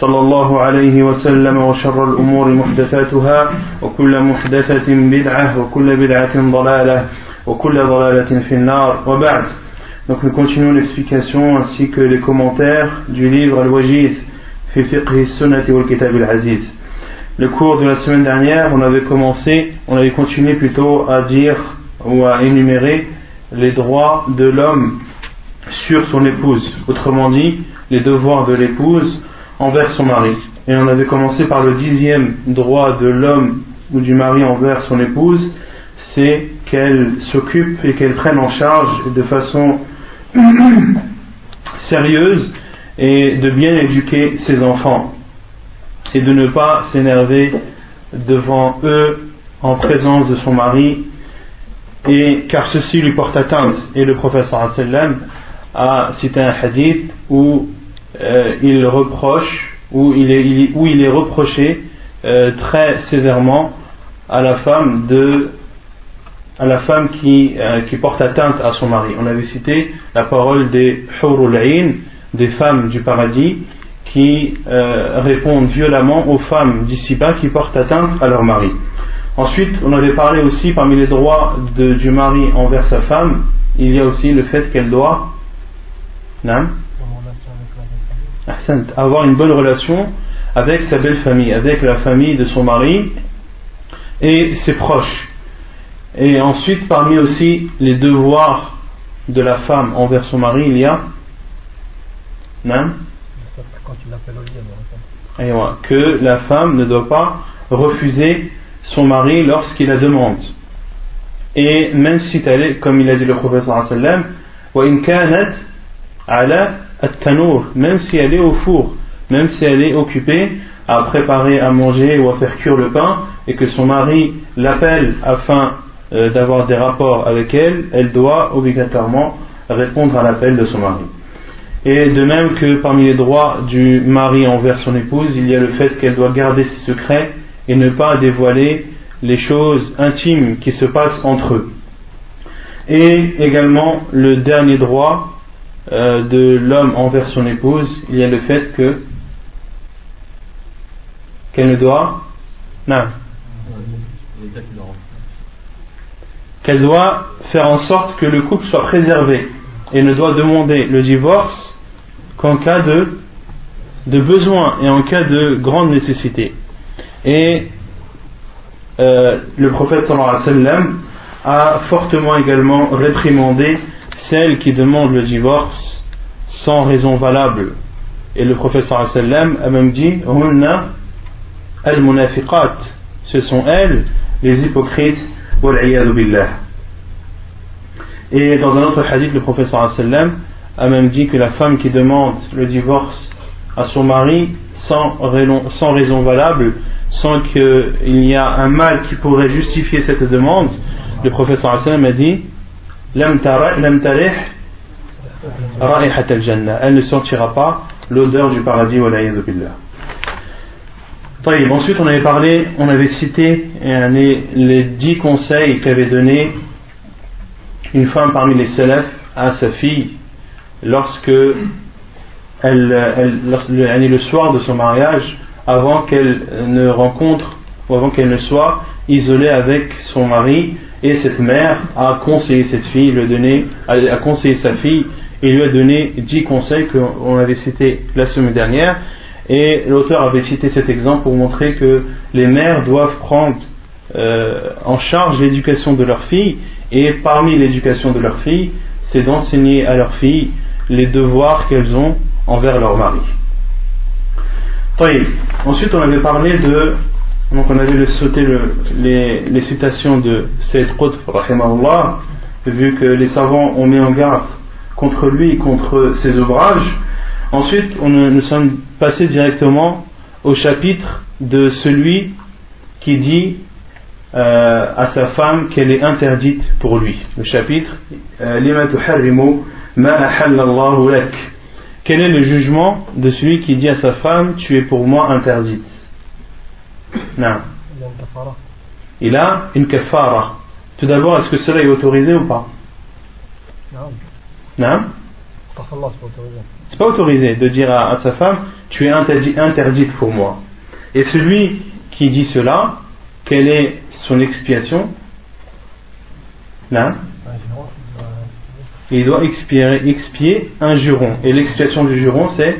صلى الله عليه وسلم وشر الأمور محدثاتها وكل محدثة بدعة وكل بدعة ضلالة وكل ضلالة في النار وبعد Donc nous continuons l'explication ainsi que les commentaires du livre Al-Wajiz fi fiqh sunnati wal kitab al-aziz. Le cours de la semaine dernière, on avait commencé, on avait continué plutôt à dire ou à énumérer les droits de l'homme sur son épouse. Autrement dit, les devoirs de l'épouse envers son mari. Et on avait commencé par le dixième droit de l'homme ou du mari envers son épouse, c'est qu'elle s'occupe et qu'elle prenne en charge de façon sérieuse et de bien éduquer ses enfants et de ne pas s'énerver devant eux en présence de son mari et car ceci lui porte atteinte et le professeur a cité un hadith où euh, il reproche où il est, où il est reproché euh, très sévèrement à la femme de à la femme qui, euh, qui porte atteinte à son mari. On avait cité la parole des Hurul des femmes du paradis, qui répondent violemment aux femmes d'ici-bas qui portent atteinte à leur mari. Ensuite, on avait parlé aussi parmi les droits du mari envers sa femme, il y a aussi le fait qu'elle doit avoir une bonne relation avec sa belle famille, avec la famille de son mari et ses proches. Et ensuite, parmi aussi les devoirs de la femme envers son mari, il y a non, que la femme ne doit pas refuser son mari lorsqu'il la demande. Et même si elle est, comme il a dit le prophète sallam, même si elle est au four, même si elle est occupée à préparer à manger ou à faire cuire le pain, et que son mari l'appelle afin euh, d'avoir des rapports avec elle, elle doit obligatoirement répondre à l'appel de son mari. Et de même que parmi les droits du mari envers son épouse, il y a le fait qu'elle doit garder ses secrets et ne pas dévoiler les choses intimes qui se passent entre eux. Et également le dernier droit euh, de l'homme envers son épouse, il y a le fait que qu'elle ne doit non qu'elle doit faire en sorte que le couple soit préservé et ne doit demander le divorce qu'en cas de, de besoin et en cas de grande nécessité. Et euh, le prophète sallallahu alayhi wa sallam a fortement également réprimandé celles qui demandent le divorce sans raison valable. Et le prophète sallam a même dit Hunna al-munafiqat, ce sont elles les hypocrites. Et dans un autre hadith, le prophète sallam a même dit que la femme qui demande le divorce à son mari sans raison, valable, sans qu'il y a un mal qui pourrait justifier cette demande, le professeur Hassan a dit elle ne sentira pas l'odeur du paradis ensuite on avait parlé on avait cité les dix conseils qu'avait donné une femme parmi les célèbres à sa fille lorsque elle, elle, le soir de son mariage, avant qu'elle ne rencontre ou avant qu'elle ne soit isolée avec son mari, et cette mère a conseillé cette fille, lui a, donné, a conseillé sa fille et lui a donné dix conseils qu'on avait cités la semaine dernière. Et l'auteur avait cité cet exemple pour montrer que les mères doivent prendre euh, en charge l'éducation de leurs filles, et parmi l'éducation de leurs filles, c'est d'enseigner à leurs filles les devoirs qu'elles ont envers leur mari. Ensuite, on avait parlé de. Donc, on avait sauté les, citations de Sayyid Qutb, vu que les savants ont mis en garde contre lui et contre ses ouvrages. Ensuite, nous sommes passés directement au chapitre de celui qui dit euh, à sa femme qu'elle est interdite pour lui. Le chapitre euh. Quel est le jugement de celui qui dit à sa femme Tu es pour moi interdite? Non. Il a une kafara. Tout d'abord, est-ce que cela est autorisé ou pas Non. Non C'est pas autorisé de dire à, sa femme Tu es interdite pour moi. Et celui qui dit cela, quelle est son expiation? Non il doit expier, expier un juron. Et l'expiation du juron, c'est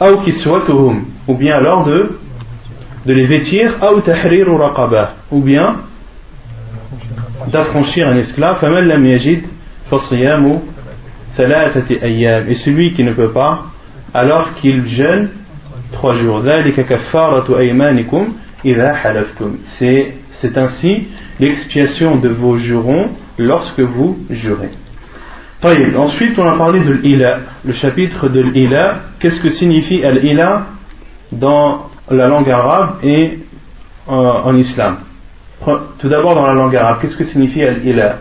ou bien alors de, de les vêtir ou bien d'affranchir un esclave. et celui qui ne peut pas alors qu'il jeûne trois jours. c'est ainsi l'expiation de vos jurons lorsque vous jurez. Ensuite, on a parlé de l'ila, le chapitre de l'ila. Qu'est-ce que signifie l'ila dans la langue arabe et euh, en, islam? Tout d'abord, dans la langue arabe, qu'est-ce que signifie l'ila?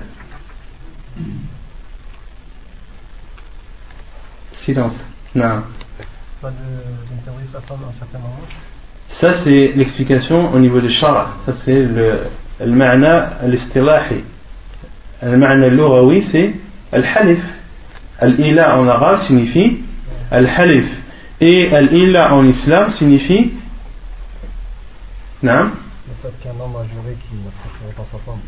Silence. Non. Pas d'interroger sa femme à un certain ça, c'est l'explication au niveau du shara. Ça, c'est le, le ma'na al-istilahi. Le ma'na al-lughawi, c'est Al-Halif. Al-Ila en arabe signifie Al-Halif. Et Al-Ila en islam signifie. Non le fait qu'un homme a juré qu'il n'approcherait pas sa femme.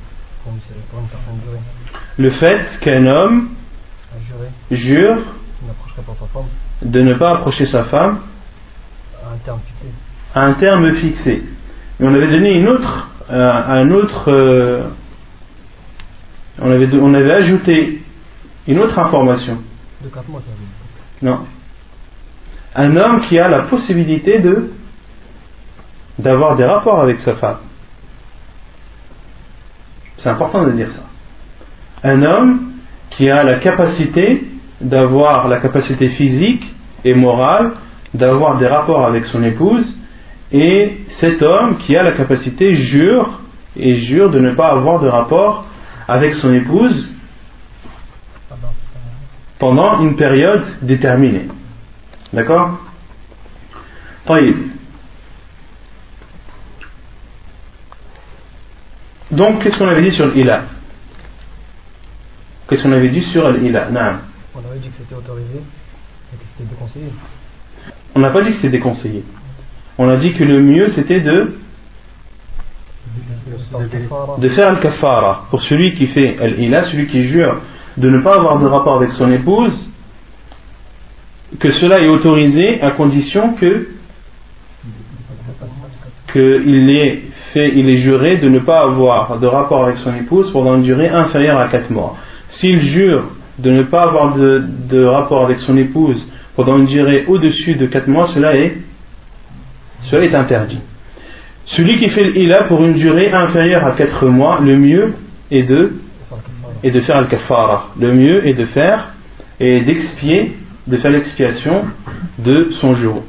Le fait qu'un homme a juré. jure de ne pas approcher sa femme à un terme fixé. Un terme fixé. Mais on avait donné une autre, euh, un autre, euh, on, avait, on avait ajouté une autre information. De 4 mois, Non. Un homme qui a la possibilité de d'avoir des rapports avec sa femme. C'est important de dire ça. Un homme qui a la capacité d'avoir la capacité physique et morale d'avoir des rapports avec son épouse et cet homme qui a la capacité jure et jure de ne pas avoir de rapport avec son épouse pendant une période déterminée. D'accord Donc, qu'est-ce qu'on avait dit sur l'ila Qu'est-ce qu'on avait dit sur l'ila On avait dit que c'était autorisé et que c'était déconseillé. On n'a pas dit que c'était déconseillé on a dit que le mieux c'était de de faire al-kafara pour celui qui fait al-ila, celui qui jure de ne pas avoir de rapport avec son épouse, que cela est autorisé à condition que qu'il est fait, il est juré de ne pas avoir de rapport avec son épouse pendant une durée inférieure à 4 mois. S'il jure de ne pas avoir de, de rapport avec son épouse pendant une durée au-dessus de 4 mois, cela est cela est interdit. Celui qui fait l'ila pour une durée inférieure à 4 mois, le mieux est de, est de faire al kafara. Le mieux est de faire et d'expier, de faire l'expiation de son jour.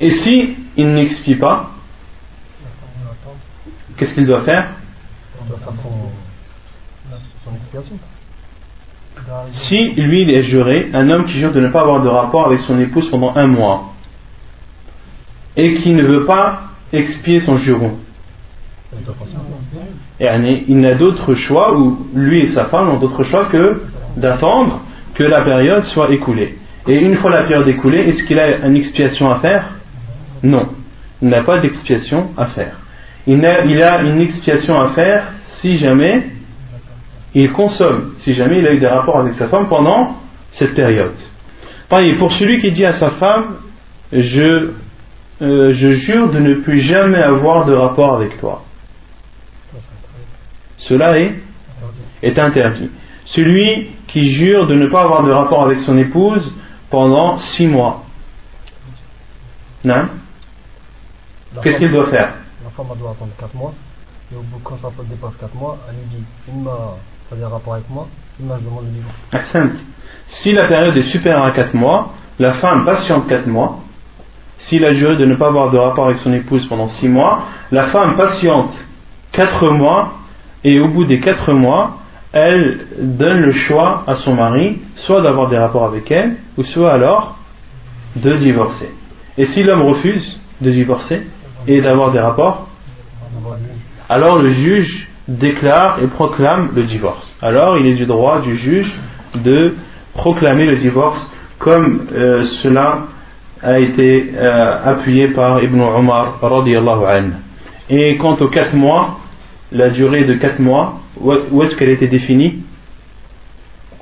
Et si il n'expie pas, qu'est-ce qu'il doit faire? Si lui il est juré, un homme qui jure de ne pas avoir de rapport avec son épouse pendant un mois, et qui ne veut pas expier son juron, et il n'a d'autre choix, ou lui et sa femme n'ont d'autre choix que d'attendre que la période soit écoulée. Et une fois la période écoulée, est-ce qu'il a une expiation à faire? Non, il n'a pas d'expiation à faire. Il a, une expiation à faire si jamais il consomme, si jamais il a eu des rapports avec sa femme pendant cette période. Pour celui qui dit à sa femme, je, euh, je jure de ne plus jamais avoir de rapport avec toi. Cela est, est interdit. Celui qui jure de ne pas avoir de rapport avec son épouse pendant six mois. Non Qu'est-ce qu'il doit faire? La femme doit attendre quatre mois. Et au bout, quand ça dépasse quatre mois, elle lui dit Il m'a pas de rapport avec moi, il m'a demandé le divorce. Si la période est supérieure à quatre mois, la femme patiente quatre mois. S'il a juré de ne pas avoir de rapport avec son épouse pendant six mois, la femme patiente quatre mois et au bout des quatre mois, elle donne le choix à son mari, soit d'avoir des rapports avec elle, ou soit alors de divorcer. Et si l'homme refuse de divorcer et d'avoir des rapports, alors le juge déclare et proclame le divorce. Alors il est du droit du juge de proclamer le divorce comme euh, cela a été euh, appuyé par Ibn Omar Et quant aux quatre mois, la durée de 4 mois, où est-ce qu'elle était définie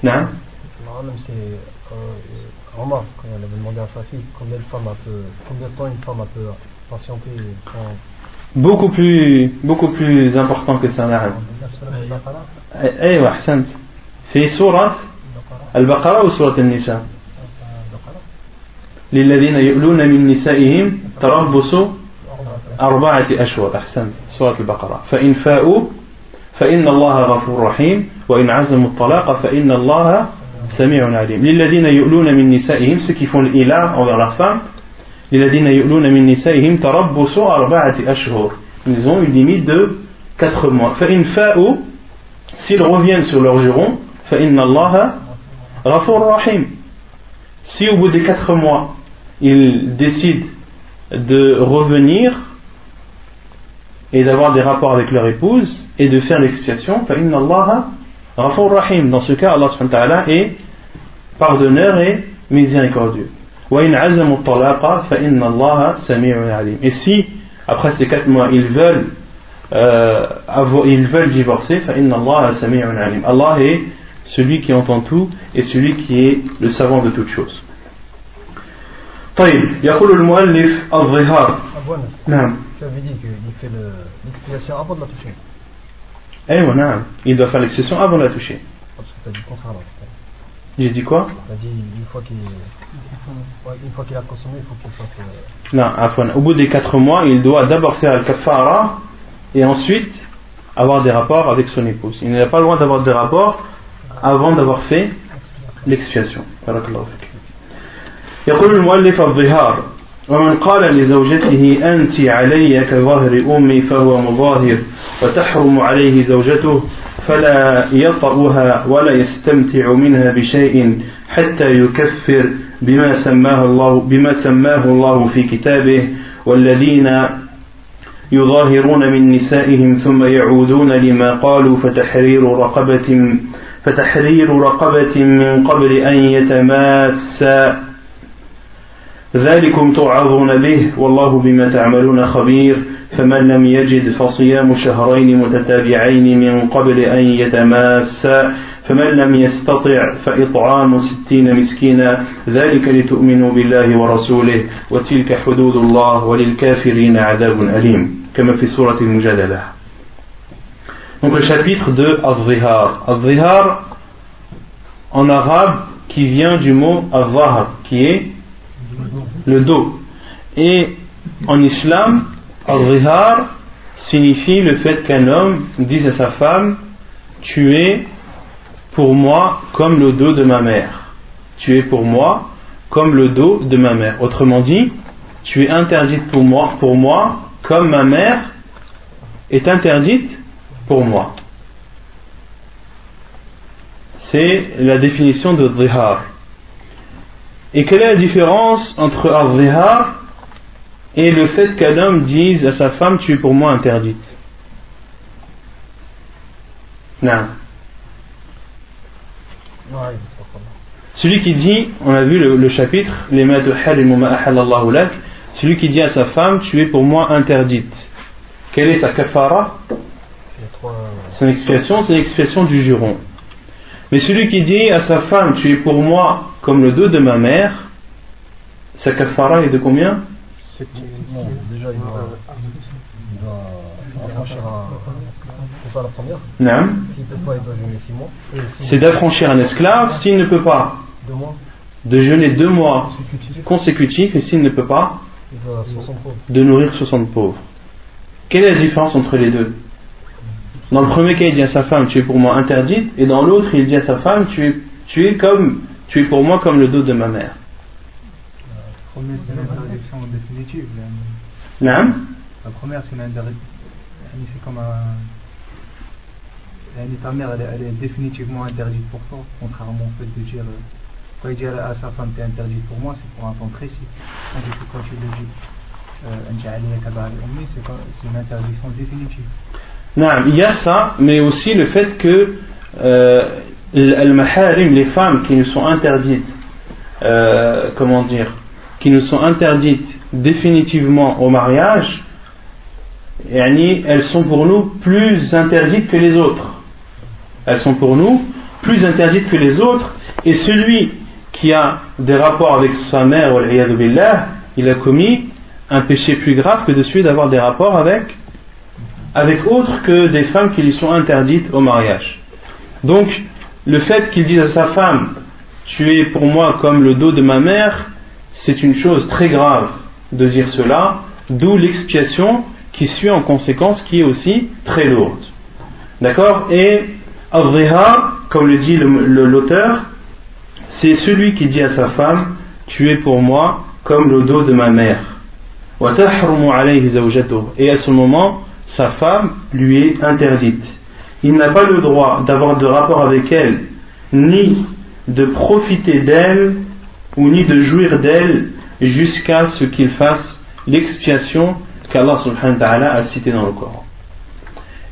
Non c'est euh, Omar, quand elle avait demandé à sa fille combien de, femmes combien de temps une femme a pu patienter sans... Beaucoup plus, beaucoup plus important que ça, نعم. ايوه احسنت. في سورة البقرة ou سورة النساء؟ للذين يؤلون من نسائهم تربص أربعة أشهر أحسنت سورة البقرة. فإن فاءوا فإن الله غفور رحيم وإن عزموا الطلاق فإن الله سميع عليم. للذين يؤلون من نسائهم ceux qui font l'ila للذين يؤلون من نسائهم تربص أربعة أشهر. Ils ont une limite de 4 mois. فإن فاءوا s'ils reviennent sur leur juron فإن الله غفور رحيم. Si au bout des 4 mois ils décident de revenir et d'avoir des rapports avec leur épouse et de faire l'expiation, Dans ce cas, Allah est pardonneur et miséricordieux. Et si, après ces quatre mois, ils veulent, euh, ils veulent divorcer, Allah est celui qui entend tout et celui qui est le savant de toutes choses. طيب يقول المؤلف الظهار نعم tu avais dit qu'il fait l'expiation avant de la toucher. Eh oui, non. Il doit faire l'expiation avant de la toucher. Parce que tu as dit contraire là. J'ai dit quoi Tu as dit une fois qu'il une fois qu'il a consommé, il faut qu'il fasse. Euh... Non, afwan. Au bout des 4 mois, il doit d'abord faire le kafara et ensuite avoir des rapports avec son épouse. Il n'a pas le droit d'avoir des rapports avant d'avoir fait l'expiation. يقول المؤلف الظهار ومن قال لزوجته أنت علي كظهر أمي فهو مظاهر وتحرم عليه زوجته فلا يطأها ولا يستمتع منها بشيء حتى يكفر بما سماه الله بما سماه الله في كتابه والذين يظاهرون من نسائهم ثم يعودون لما قالوا فتحرير رقبة فتحرير رقبة من قبل أن يتماسا ذلكم توعظون به والله بما تعملون خبير. فمن لم يجد فصيام شهرين متتابعين من قبل أن يتماسا فمن لم يستطع فإطعام ستين مسكينا. ذلك لتؤمنوا بالله ورسوله وتلك حدود الله وللكافرين عذاب أليم كما في سورة المجادلة. Donc le chapitre de Al-Zihar. Al-Zihar en arabe qui vient du mot Al-Zahar qui est le dos. Et en islam, al-rihar signifie le fait qu'un homme dise à sa femme Tu es pour moi comme le dos de ma mère. Tu es pour moi comme le dos de ma mère. Autrement dit, tu es interdite pour moi, pour moi comme ma mère est interdite pour moi. c'est la définition de dhihar. Et quelle est la différence entre al et le fait qu'un homme dise à sa femme tu es pour moi interdite? Non. Celui qui dit, on a vu le, chapitre, les celui qui dit à sa femme tu es pour moi interdite. Quelle est sa kafara? Son expression, c'est l'expression du juron. Mais celui qui dit à sa femme tu es pour moi comme le dos de ma mère, sa kafara est de combien. C'est ça la première Non. S'il ne peut pas, il doit jeûner 6 mois. C'est d'affranchir un esclave s'il ne peut pas. Deux mois. De jeûner deux mois consécutifs et s'il ne peut pas. Il doit 60 pauvres. De nourrir 60 pauvres. Quelle est la différence entre les deux Dans le premier cas, il dit à sa femme, tu es pour moi interdite, et dans l'autre, il dit à sa femme, tu es, tu es comme tu es pour moi comme le dos de ma mère. La première, c'est une interdiction définitive. La première, c'est une interdiction. C'est comme un. Ta mère, elle est, définitivement interdite pour toi, contrairement au fait de dire. Euh, quand il dit à sa femme, tu es interdite pour moi, c'est pour un temps précis. Tandis que quand tu le dis, c'est une interdiction définitive. Non, il y a ça, mais aussi le fait que euh, les femmes qui nous sont interdites, euh, comment dire, qui nous sont interdites définitivement au mariage, elles sont pour nous plus interdites que les autres. Elles sont pour nous plus interdites que les autres, et celui qui a des rapports avec sa mère, il a commis un péché plus grave que de celui d'avoir des rapports avec, avec autres que des femmes qui lui sont interdites au mariage. Donc, le fait qu'il dise à sa femme Tu es pour moi comme le dos de ma mère, c'est une chose très grave de dire cela, d'où l'expiation qui suit en conséquence, qui est aussi très lourde. D'accord? Et Avriha, comme le dit l'auteur, c'est celui qui dit à sa femme Tu es pour moi comme le dos de ma mère. Et à ce moment, sa femme lui est interdite il n'a pas le droit d'avoir de rapport avec elle, ni de profiter d'elle, ou ni de jouir d'elle, jusqu'à ce qu'il fasse l'expiation qu'Allah subhanahu wa ta'ala a cité dans le Coran.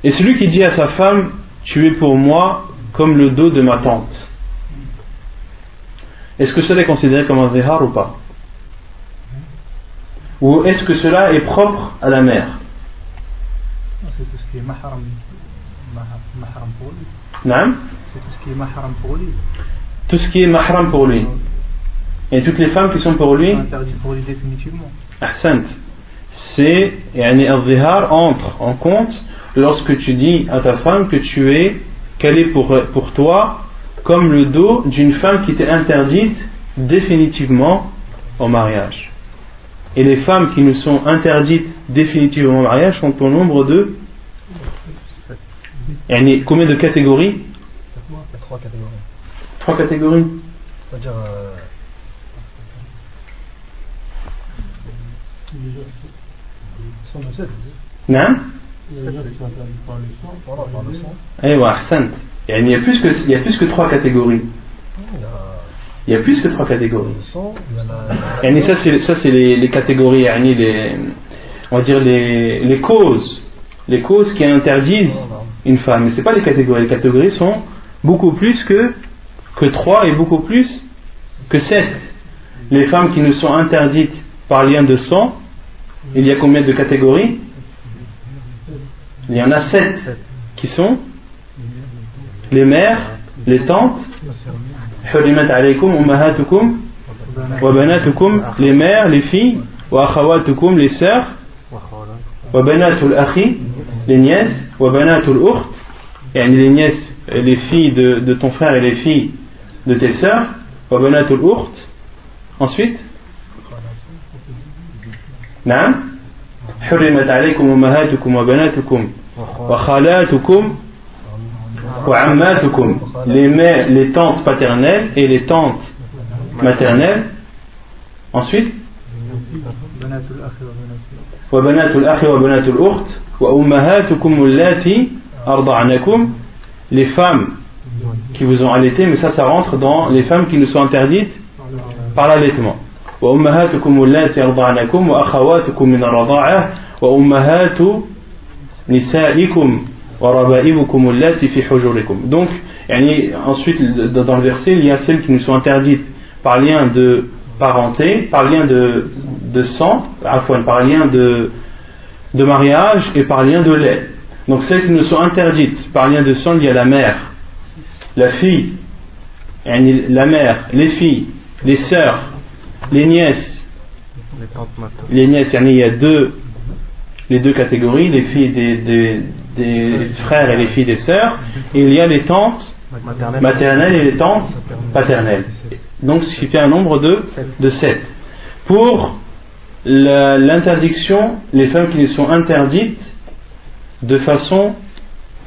Et celui qui dit à sa femme, tu es pour moi comme le dos de ma tante. Est-ce que cela est considéré comme un zihar ou pas? Ou est-ce que cela est propre à la mère? Mahram pour lui. Non C'est tout ce qui est mahram pour lui. Tout ce qui est mahram pour lui. Et toutes les femmes qui sont pour lui? Interdit pour lui définitivement. Ahsant. C'est, yani al entre en compte lorsque tu dis à ta femme que tu es, qu'elle est pour, pour toi comme le dos d'une femme qui t'est interdite définitivement au mariage. Et les femmes qui nous sont interdites définitivement au mariage sont au nombre de Combien de catégories Trois catégories. Trois catégories Non Eh ouais, Il y a eh, plus que il y a plus que trois catégories. Il y a plus que trois catégories. Et ça c'est les, catégories on va dire les causes les causes qui interdisent une femme. Mais ce pas les catégories. Les catégories sont beaucoup plus que, que 3 et beaucoup plus que 7. Les femmes qui nous sont interdites par lien de sang, il y a combien de catégories? Il y en a 7 qui sont les mères, les tantes, les mères, les filles, les sœurs, les nièces, les nièces, les filles de, de, ton frère et les filles de tes sœurs, ensuite, نعم حرمت عليكم أمهاتكم وبناتكم وخالاتكم وعماتكم les, mères, les tantes paternelles et les tantes maternelles ensuite وبنات الأخ وبنات الأخت les femmes qui vous ont allaité mais ça ça rentre dans les femmes qui nous sont interdites par l'allaitement. Donc, ensuite, dans le verset, il y a celles qui nous sont interdites par lien de parenté, par lien de, de sang, par lien de, de mariage et par lien de lait donc celles qui nous sont interdites par lien de sang il y a la mère la fille la mère les filles les sœurs les nièces, les nièces, il y a deux, les deux catégories, les filles des, des, frères et les filles des sœurs, et il y a les tantes maternelles et les tantes paternelles. Donc, ce qui fait un nombre de, de sept. Pour l'interdiction, les femmes qui sont interdites de façon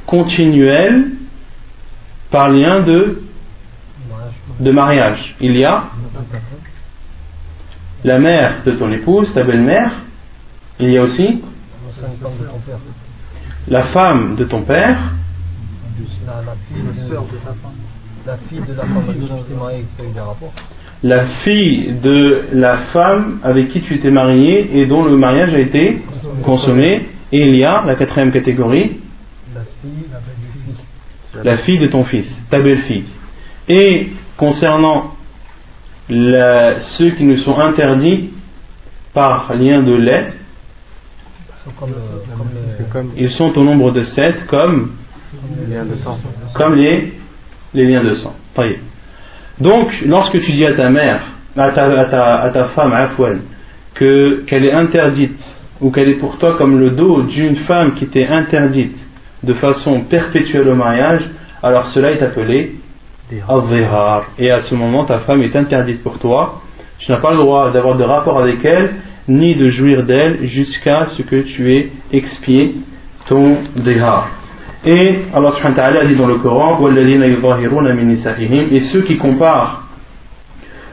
continuelle par lien de, de mariage. Il y a la mère de ton épouse, ta belle-mère, il y a aussi la femme de ton père, la fille de la femme avec qui tu étais marié et dont le mariage a été consommé. Et il y a la quatrième catégorie, la fille de ton fils, ta belle-fille. Et concernant ceux qui nous sont interdits par lien de lait, ils sont au nombre de sept comme, comme les, les liens de sang. Donc, lorsque tu dis à ta mère, à ta, à ta, à ta femme, que, qu'elle est interdite, ou qu'elle est pour toi comme le dos d'une femme qui t'est interdite de façon perpétuelle au mariage, alors cela est appelé et à ce moment, ta femme est interdite pour toi. Tu n'as pas le droit d'avoir de rapport avec elle, ni de jouir d'elle, jusqu'à ce que tu aies expié ton dihar. Et Allah subhanahu wa ta'ala dit dans le Coran Et ceux qui comparent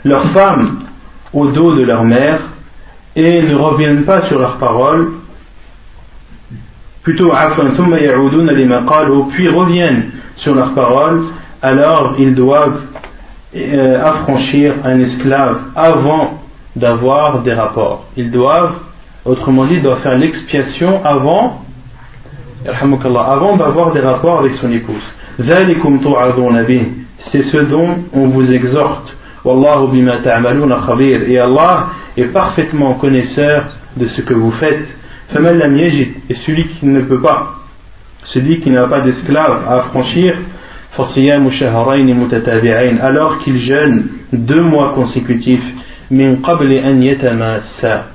leurs femmes au dos de leur mère et ne reviennent pas sur leurs paroles, plutôt puis reviennent sur leurs paroles alors ils doivent euh, affranchir un esclave avant d'avoir des rapports. Ils doivent, autrement dit, doivent faire l'expiation avant, avant d'avoir des rapports avec son épouse. C'est ce dont on vous exhorte. Et Allah est parfaitement connaisseur de ce que vous faites. Et celui qui ne peut pas, celui qui n'a pas d'esclave à affranchir, alors qu'il jeûne deux mois consécutifs.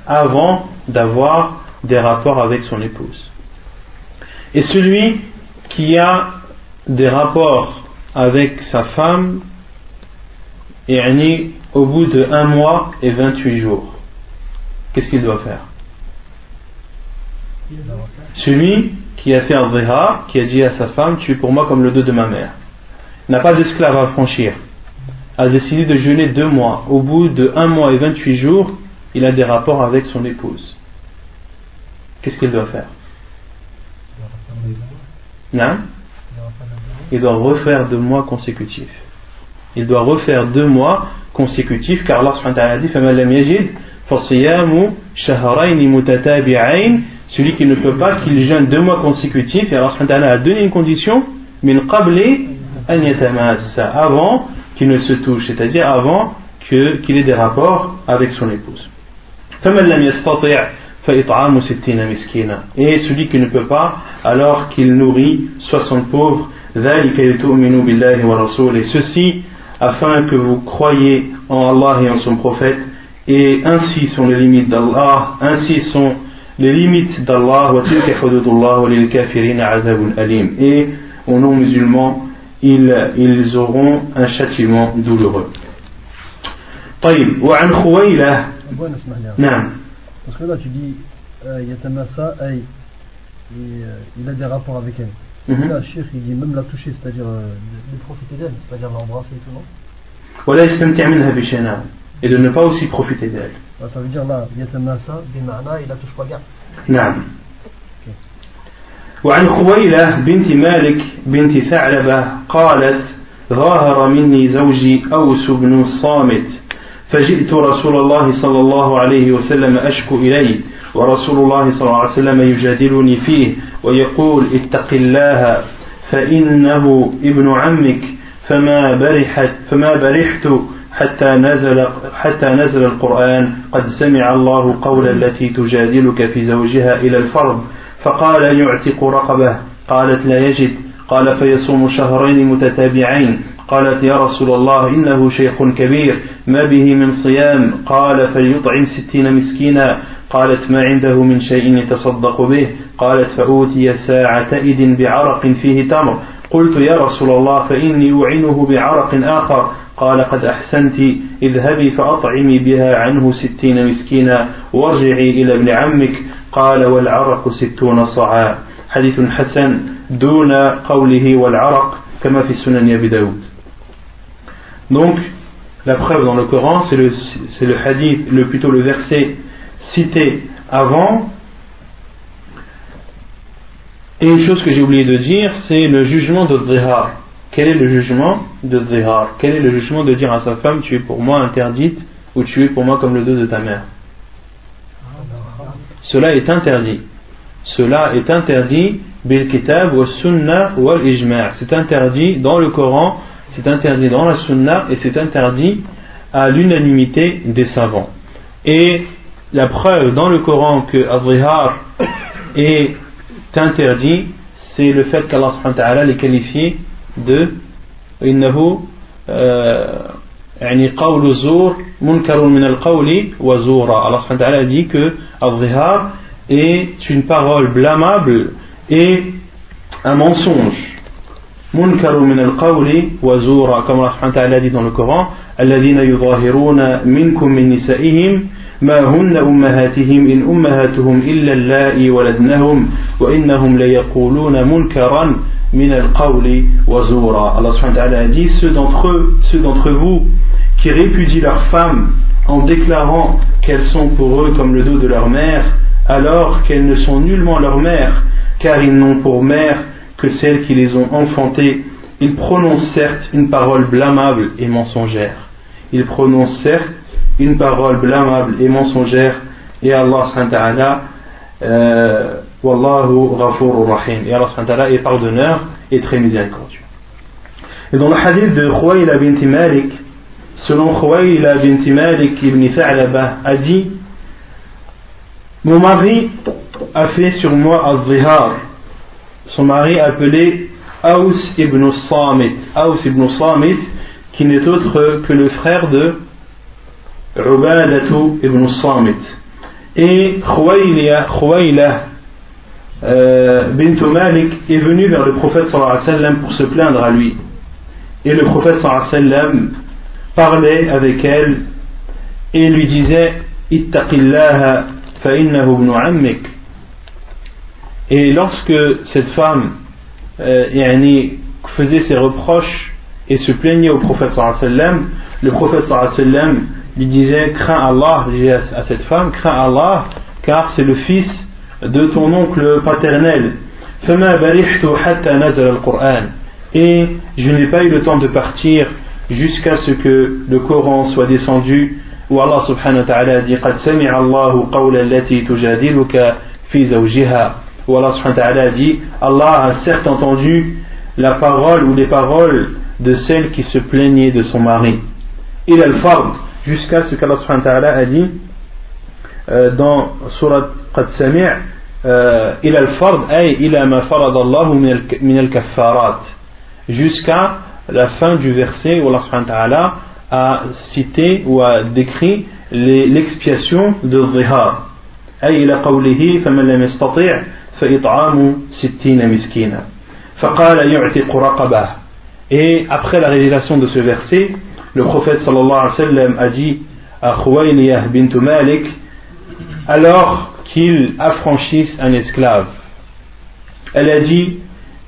Avant d'avoir des rapports avec son épouse. Et celui qui a des rapports avec sa femme et au bout de un mois et 28 jours, qu'est-ce qu'il doit faire? Celui qui a fait un dhihar, qui a dit à sa femme, tu es pour moi comme le dos de ma mère n'a pas d'esclave à franchir, a décidé de jeûner deux mois. Au bout de un mois et 28 jours, il a des rapports avec son épouse. Qu'est-ce qu'il doit faire? Non Il doit refaire deux mois consécutifs. Il doit refaire deux mois consécutifs car Allah a dit celui qui ne peut pas qu'il jeûne deux mois consécutifs et Allah a donné une condition avant qu'il ne se touche, c'est-à-dire avant qu'il ait des rapports avec son épouse. Et celui qui ne peut pas, alors qu'il nourrit 60 pauvres, et ceci afin que vous croyez en Allah et en son prophète, et ainsi sont les limites d'Allah, ainsi sont les limites d'Allah, et aux non-musulmans, ils, ils auront un châtiment douloureux. طيب وعن خويلة نعم parce que là tu dis euh, Yatamasa il a des rapports avec elle mm -hmm. là le cheikh il dit même la toucher c'est-à-dire euh, de profiter d'elle c'est-à-dire l'embrasser et tout non ولا يستمتع منها بشناء et de ne pas aussi profiter d'elle ça veut dire là Yatamasa بمعنى il la touche pas bien نعم وعن خويلة بنت مالك بنت ثعلبة قالت ظاهر مني زوجي أوس بن الصامت فجئت رسول الله صلى الله عليه وسلم أشكو إليه ورسول الله صلى الله عليه وسلم يجادلني فيه ويقول اتق الله فإنه ابن عمك فما برحت فما برحت حتى نزل حتى نزل القرآن قد سمع الله قول التي تجادلك في زوجها إلى الفرض فقال يعتق رقبه قالت لا يجد قال فيصوم شهرين متتابعين قالت يا رسول الله إنه شيخ كبير ما به من صيام؟ قال فليطعم ستين مسكينا. قالت ما عنده من شيء يتصدق به؟ قالت فأوتي ساعة إذ بعرق فيه تمر. قلت يا رسول الله فإني أعينه بعرق آخر. قال قد أحسنت اذهبي فأطعمي بها عنه ستين مسكينا وارجعي إلى ابن عمك. قال والعرق ستون صعا. حديث حسن دون قوله والعرق كما في السنن أبي داود. Donc, la preuve dans le Coran, c'est le, hadith, le, plutôt le verset cité avant. Et une chose que j'ai oublié de dire, c'est le jugement de Dhihar. Quel est le jugement de Dhihar Quel est le jugement de dire à sa femme, tu es pour moi interdite ou tu es pour moi comme le dos de ta mère? Cela est interdit. Cela est interdit bil kitab wa sunnah wal ijma'. C'est interdit dans le Coran, c'est interdit dans la sunna et c'est interdit à l'unanimité des savants. Et la preuve dans le Coran que Azrihar est interdit, c'est le fait qu'Allah l'ait qualifié de إنه يعني قول الزور منكر من القول وزورا Allah subhanahu wa ta'ala dit que Al-Zihar est une parole blâmable et un mensonge منكر من القول وزورا comme Allah subhanahu wa ta'ala dit dans le Coran الذين يظاهرون منكم من نسائهم ما هن أمهاتهم إن أمهاتهم إلا اللائي ولدنهم وإنهم ليقولون منكرا min al-qawli wa zura. Allah subhanahu wa ta'ala a dit ceux d'entre eux, ceux d'entre vous qui répudient leurs femmes en déclarant qu'elles sont pour eux comme le dos de leur mère, alors qu'elles ne sont nullement leur mère, car ils n'ont pour mère que celles qui les ont enfantées. Ils prononcent certes une parole blâmable et mensongère. Ils prononcent certes une parole blâmable et mensongère, et Allah ta'ala euh, Wallahu rahim. Et Allah est pardonneur et très miséricordieux. Et dans le hadith de Khouayla bint Malik, selon Khouayla bint Malik ibn Tha'laba, a dit Mon mari a fait sur moi al-zihar. Son mari appelé Aus ibn Samit. Aus ibn Samit, qui n'est autre que le frère de Ubadatu ibn Samit. Et Khouayla euh, bint Malik est venue vers le prophète sallallahu alayhi wa sallam pour se plaindre à lui. Et le prophète sallallahu alayhi wa sallam parlait avec elle et lui disait Ittaqillaha fa ibn ammik. Et lorsque cette femme euh, faisait ses reproches et se plaignait au prophète sallallahu alayhi wa sallam, le prophète sallallahu alayhi wa sallam lui disait Crains Allah, disait à cette femme, crains Allah, car c'est le fils de ton oncle paternel. Et je n'ai pas eu le temps de partir jusqu'à ce que le Coran soit descendu où Allah subhanahu wa ta'ala dit قد سمع الله قول التي تجادلك في زوجها où Allah subhanahu wa ta'ala dit Allah a certes entendu la parole ou les paroles de celle qui se plaignait de son mari il al fard jusqu'à ce qu'Allah subhanahu wa ta'ala a dit euh, dans surat قد سمع إلى الفرض أي إلى ما فرض الله من الكفارات jusqu'à la fin du verset où Allah subhanahu wa ta'ala a cité ou a décrit l'expiation de Zihar أي إلى قوله فمن لم يستطيع فإطعام ستين مسكينا فقال يعتق رقبه et après la révélation de ce verset le prophète sallallahu alayhi wa sallam a dit à Khuwayliyah bint Malik alors qu'il affranchisse un esclave. Elle a dit,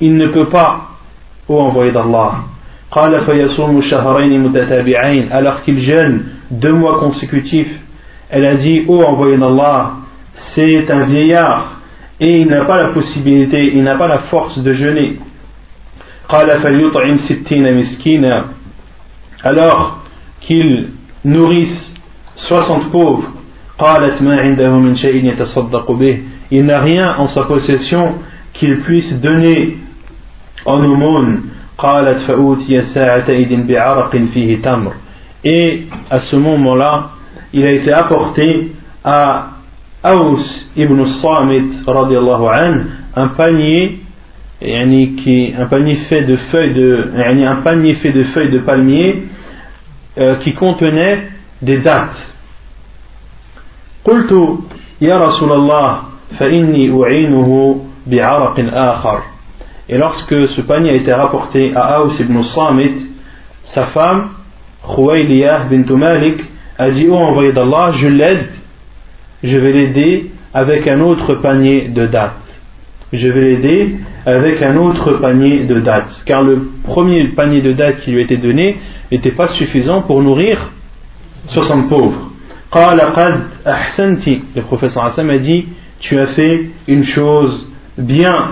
il ne peut pas, ô envoyé d'Allah, alors qu'il jeûne deux mois consécutifs. Elle a dit, ô envoyé d'Allah, c'est un vieillard et il n'a pas la possibilité, il n'a pas la force de jeûner. Alors qu'il nourrisse 60 pauvres, il n'a rien en sa possession qu'il puisse donner en aumône. Et à ce moment-là, il a été apporté à Aus ibn Samit radiallahu an un panier يعني qui un panier fait de feuilles de يعني un panier fait de feuilles de palmier euh, qui contenait des dates قلت يا رسول الله فإني أعينه بعرق آخر Et lorsque ce panier a été rapporté à Aus ibn Samit, sa femme, Khouayliyah bint Malik, a dit, oh envoyé d'Allah, je l'aide, je vais l'aider avec un autre panier de dates. Je vais l'aider avec un autre panier de dates. Car le premier panier de dates qui lui était donné n'était pas suffisant pour nourrir 60 pauvres. Le professeur Hassan a dit Tu as fait une chose bien.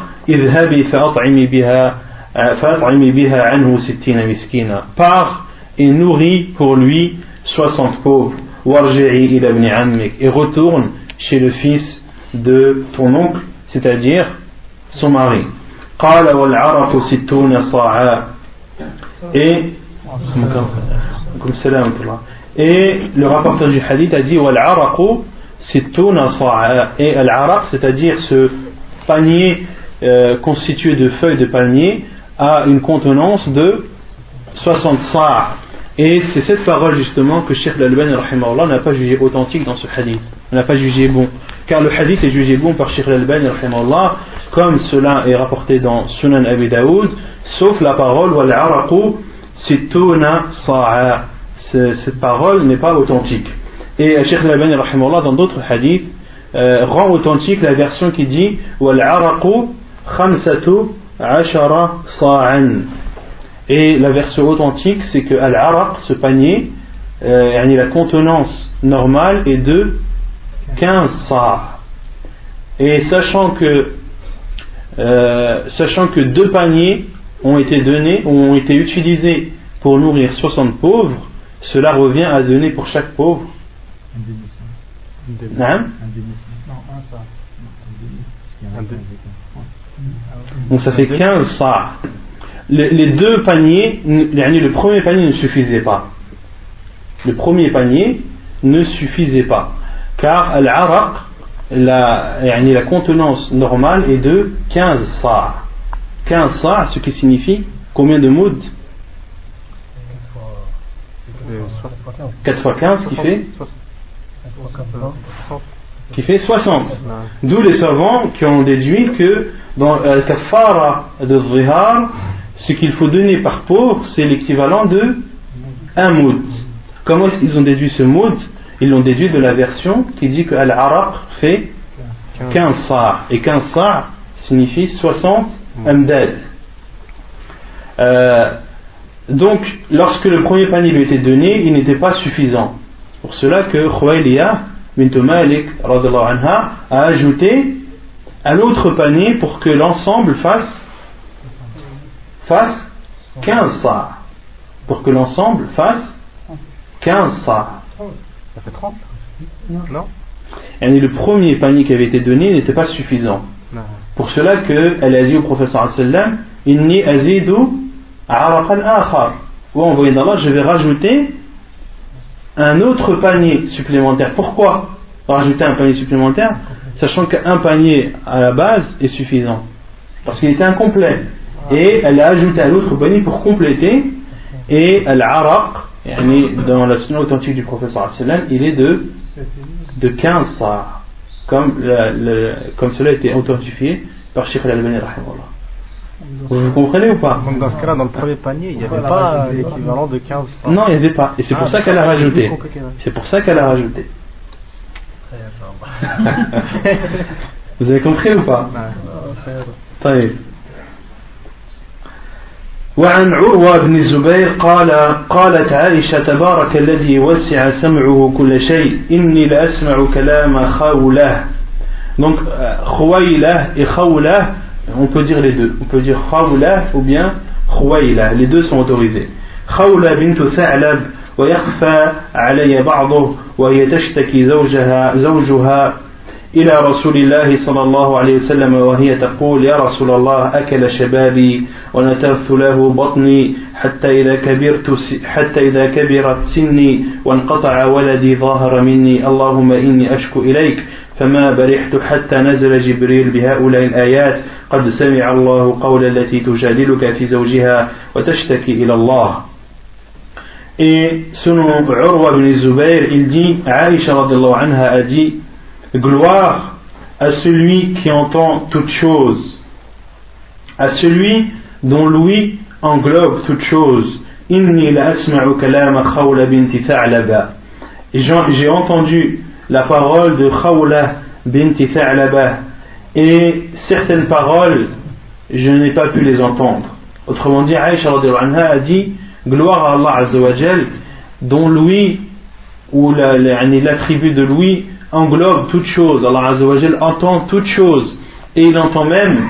Pars et nourris pour lui 60 pauvres et retourne chez le fils de ton oncle, c'est-à-dire son mari. Et, le rapporteur du hadith a dit et al-araq, c'est-à-dire ce panier euh, constitué de feuilles de palmier, a une contenance de 60 sa' et c'est cette parole justement que Sheikh Al-Albani n'a pas jugé authentique dans ce hadith. N'a pas jugé bon. Car le hadith est jugé bon par Sheikh Al-Albani comme cela est rapporté dans Sunan Abi Daoud sauf la parole wal situna sa'a. Cette parole n'est pas authentique. Et Sheikh Al-Albani dans d'autres hadiths euh, rend authentique la version qui dit wal araqu et la version authentique, c'est que Al-Araq, ce panier, euh, la contenance normale est de 15 sa'. Et sachant que, euh, sachant que deux paniers ont été donnés, ont été utilisés pour nourrir 60 pauvres, cela revient à donner pour chaque pauvre. Un hein? Un donc ça fait 15 sa'. Les, deux paniers, le premier panier ne suffisait pas. Le premier panier ne suffisait pas. Car al-araq, la, la contenance normale est de 15 sa'. 15 sa', ce qui signifie combien de moud 4 fois 15 qui fait? Qui fait 60. D'où les savants qui ont déduit que dans le kafara de zihar, ce qu'il faut donner par pauvre, c'est l'équivalent de un moud. Comment est-ce qu'ils ont déduit ce moud Ils l'ont déduit de la version qui dit que Al-Araq fait 15 sa' et 15 sa' signifie 60 amdad. Euh, donc, lorsque le premier panier lui était donné, il n'était pas suffisant. Pour cela que Khwailiya bint Malik a ajouté un autre panier pour que l'ensemble fasse, fasse 15 sa. Pour que l'ensemble fasse 15 sa. Ça fait 30 Non Et le premier panier qui avait été donné n'était pas suffisant. Pour cela qu'elle a dit au professeur sallam Inni azidu araqan akhar. Ou envoyé d'Allah, je vais rajouter un autre panier supplémentaire. Pourquoi rajouter un panier supplémentaire? Sachant qu'un panier à la base est suffisant. Parce qu'il était incomplet et elle a ajouté un autre bani pour compléter. Et al-araq dans la sunna authentique du professeur il est de de 15 sa'ar comme, cela a été authentifié par Sheikh al-Albani vous comprenez ou pas? Dans ce cas-là, dans le premier panier, il n'y avait pas l'équivalent de 15 sa'ar non il n'y avait pas. Et ah, c'est pour ça qu'elle a rajouté. c'est pour ça qu'elle a rajouté. Vous avez compris ou pas? وعن عروة بن الزبير قال قالت عائشة تبارك الذي وسع سمعه كل شيء إني لأسمع كلام خولة donc خويلة et خولة on peut dire les deux. On peut dire khawla ou bien Khouaila, les deux sont autorisés. خولة بنت ثعلب ويخفى علي بعضه وهي تشتكي زوجها زوجها إلى رسول الله صلى الله عليه وسلم وهي تقول يا رسول الله أكل شبابي ونترت له بطني حتى إذا كبرت حتى إذا كبرت سني وانقطع ولدي ظاهر مني. اللهم إني أشكو إليك. فما برحت حتى نزل جبريل بهؤلاء الآيات قد سمع الله قول التي تجادلك في زوجها وتشتكي إلى الله. Et selon Urwa ibn Zubayr, il dit, Aisha anha a dit, gloire à celui qui entend toutes choses, à celui dont l'ouïe englobe toutes choses. La j'ai entendu la parole de Khawla binti Tha'laba. Et certaines paroles, je n'ai pas pu les entendre. Autrement dit, anha a dit, gloire à Allah dont l'ouïe ou l'attribut de l'ouïe englobe toute chose. Allah Azzawajal entend toute chose et il entend même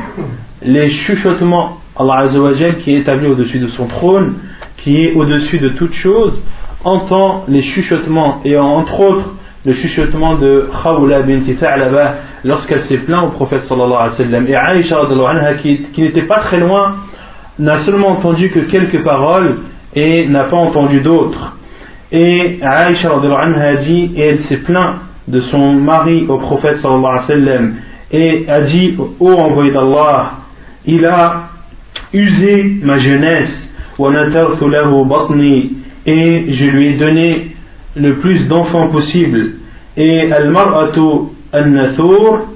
les chuchotements. Allah Azzawajal qui est établi au-dessus de son trône, qui est au-dessus de toute chose, entend les chuchotements et entre autres le chuchotement de Khawla binti Tha'laba lorsqu'elle s'est plaint au prophète sallallahu alayhi wa sallam. Et Aisha qui, qui n'était pas très loin n'a seulement entendu que quelques paroles et n'a pas entendu d'autres. Et Aïcha a dit, et elle s'est plaint de son mari au prophète sallallahu alayhi wa sallam, et a dit, ô envoyé d'Allah, il a usé ma jeunesse, et je lui ai donné le plus d'enfants possible. Et al-mar'atu al-nathur,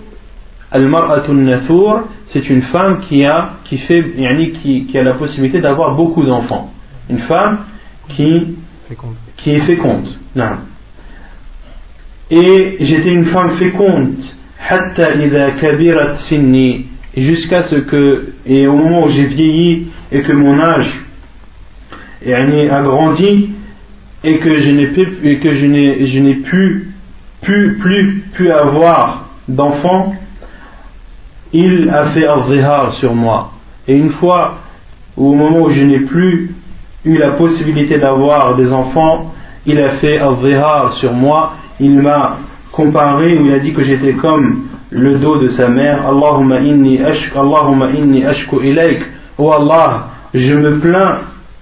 c'est une femme qui a, qui fait, qui, qui a la possibilité d'avoir beaucoup d'enfants une femme qui, qui est féconde. Non. Et j'étais une femme féconde jusqu'à ce que, et au moment où j'ai vieilli et que mon âge a grandi et que je n'ai et que je n'ai je n'ai plus, plus plus pu avoir d'enfants, il a fait un sur moi. Et une fois, au moment où je n'ai plus eu la possibilité d'avoir des enfants, il a fait un sur moi, il m'a comparé il a dit que j'étais comme le dos de sa mère. Allahumma inni ashku, Allahumma inni ashku ilayk. Oh Allah, je me plains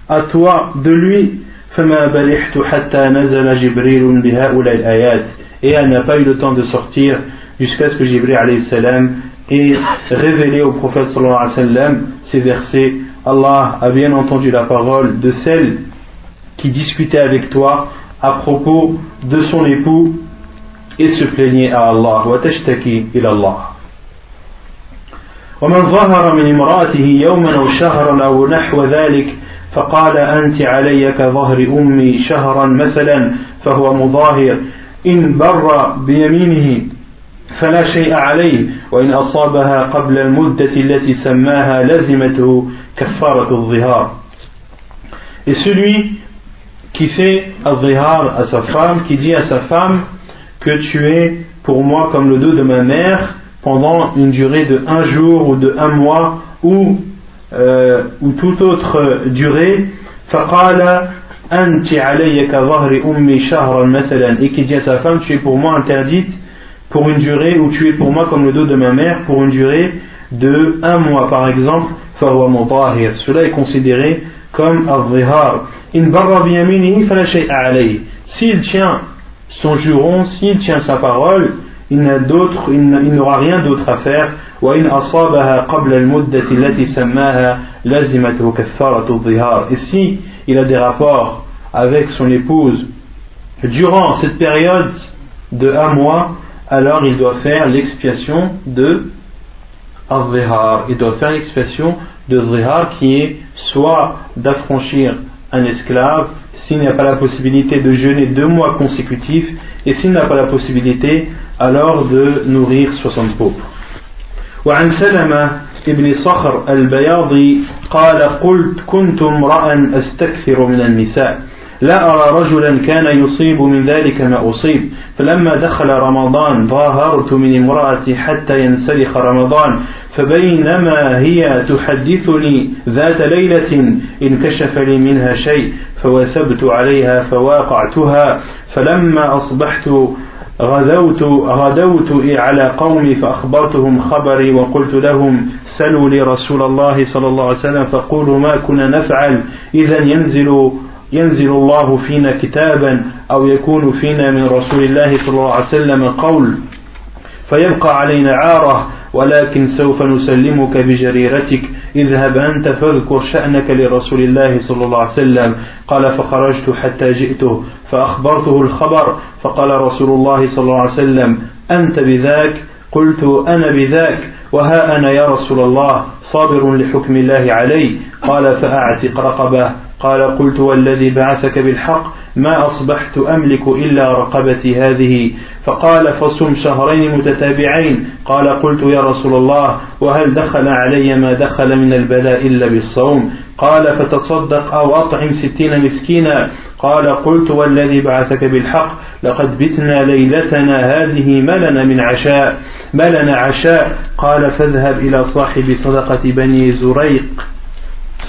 à toi de lui. Et elle n'a pas eu le temps de sortir jusqu'à ce que Jibril salam ait révélé au prophète sallallahu alayhi wa sallam ces versets Allah a bien entendu la parole de celle qui discutait avec toi à propos de son époux et se plaignait à Allah وتشتكي إلى الله ومن ظهر من امرأته يوما أو شهرا أو نحو ذلك فقال أنت علي كظهر أمي شهرا مثلا فهو مظاهر. إن بر بيمينه فلا شيء عليه وإن أصابها قبل المدة التي سماها لزمته كفارة الظهار. Et celui qui fait al-zihar à sa femme, qui dit à sa femme que tu es pour moi comme le dos de ma mère pendant une durée de un jour ou de un mois ou, euh, ou toute autre durée. et qui dit à sa femme tu es pour moi interdite pour une durée ou tu es pour moi comme le dos de ma mère pour une durée de un mois par exemple. Cela est considéré comme al-zihar. S'il tient son juron s'il tient sa parole il n'aura rien d'autre à faire. Et si il a des rapports avec son épouse durant cette période de un mois alors il doit faire l'expiation de al Il doit faire l'expiation de zihar qui est soit d'affranchir un esclave s'il n'y a pas la possibilité de jeûner deux mois consécutifs et s'il n'a pas la possibilité alors de nourrir 60 pauvres. وعن سلمة ابن صخر البياضي قال قلت كنت امرأ أستكثر من النساء لا أرى رجلا كان يصيب من ذلك ما أصيب. فلما دخل رمضان ظاهرت من امرأتي حتى ينسلخ رمضان. فبينما هي تحدثني ذات ليلة انكشف لي منها شيء فوثبت عليها فواقعتها. فلما أصبحت غدوت غدوت على قومي فأخبرتهم خبري وقلت لهم سلوا لي رسول الله صلى الله عليه وسلم فقولوا ما كنا نفعل؟ إذا ينزل ينزل الله فينا كتابا أو يكون فينا من رسول الله صلى الله عليه وسلم قول. فيبقى علينا عارة ولكن سوف نسلمك بجريرتك. اذهب أنت فاذكر شأنك لرسول الله صلى الله عليه وسلم. قال فخرجت حتى جئته فأخبرته الخبر. فقال رسول الله صلى الله عليه وسلم أنت بذاك؟ قلت أنا بذاك. وها أنا يا رسول الله صابر لحكم الله علي. قال فأعتق رقبه. قال قلت والذي بعثك بالحق ما أصبحت أملك إلا رقبتي هذه. فقال فصم شهرين متتابعين. قال قلت يا رسول الله وهل دخل علي ما دخل من البلاء إلا بالصوم؟ قال فتصدق أو أطعم ستين مسكينا. قال قلت والذي بعثك بالحق لقد بتنا ليلتنا هذه ما لنا من عشاء ما لنا عشاء. قال فاذهب إلى صاحب صدقة بني زريق.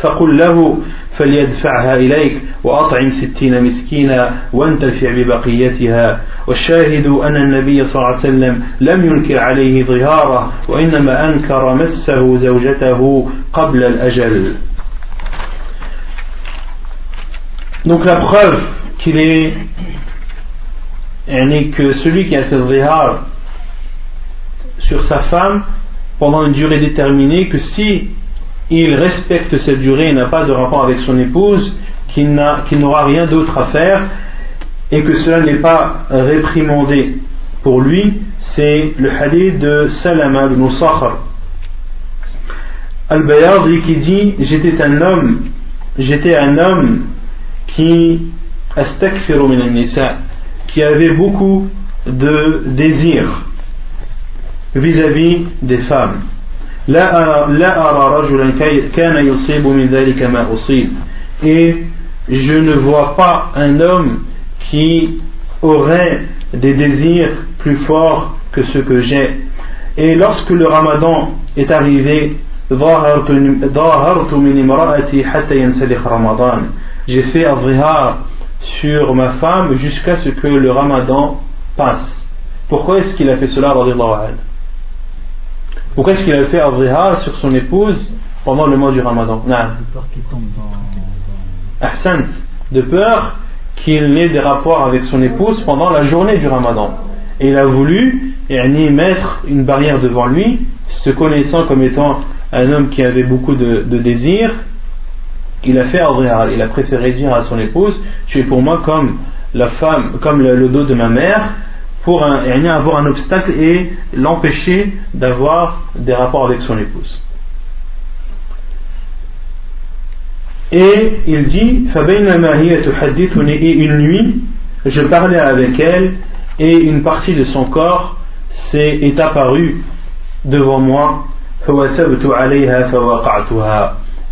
فقل له فليدفعها إليك وأطعم ستين مسكينا وانتفع ببقيتها. والشاهد أن النبي صلى الله عليه وسلم لم ينكر عليه ظهاره وإنما أنكر مسه زوجته قبل الأجل. Donc la preuve qu'il est que celui qui a fait zihar sur sa femme pendant une durée déterminée, que si il respecte cette durée et n'a pas de rapport avec son épouse, qu'il n'aura rien d'autre à faire et que cela n'est pas réprimandé pour lui, c'est le hadith de Salama ibn Sakhr. Al-Bayadi qui dit J'étais un homme, j'étais un homme qui qui avait beaucoup de désirs vis-à-vis -vis des femmes. Et je ne vois pas un homme qui aurait des désirs plus forts que ceux que j'ai. Et lorsque le ramadan est arrivé, j'ai fait un sur ma femme jusqu'à ce que le ramadan passe. Pourquoi est-ce qu'il a fait cela pourquoi est-ce qu'il a fait Avriha sur son épouse pendant le mois du Ramadan De peur qu'il tombe dans. De peur qu'il ait des rapports avec son épouse pendant la journée du Ramadan. Et il a voulu y mettre une barrière devant lui, se connaissant comme étant un homme qui avait beaucoup de, désirs. Il a fait Avriha. Il a préféré dire à son épouse Tu es pour moi comme la femme, comme le dos de ma mère pour un, avoir un obstacle et l'empêcher d'avoir des rapports avec son épouse. Et il dit et une nuit, je parlais avec elle et une partie de son corps s'est, est apparue devant moi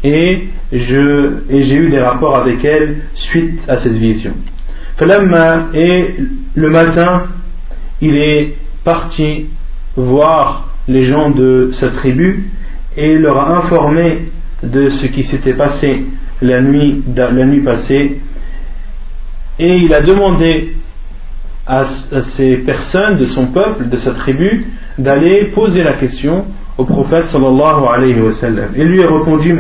et j'ai eu des rapports avec elle suite à cette vision. Et le matin, il est parti voir les gens de sa tribu et leur a informé de ce qui s'était passé la nuit, la nuit passée. Et il a demandé à, ces personnes de son peuple, de sa tribu, d'aller poser la question au prophète sallallahu alayhi wa sallam. Il lui a répondu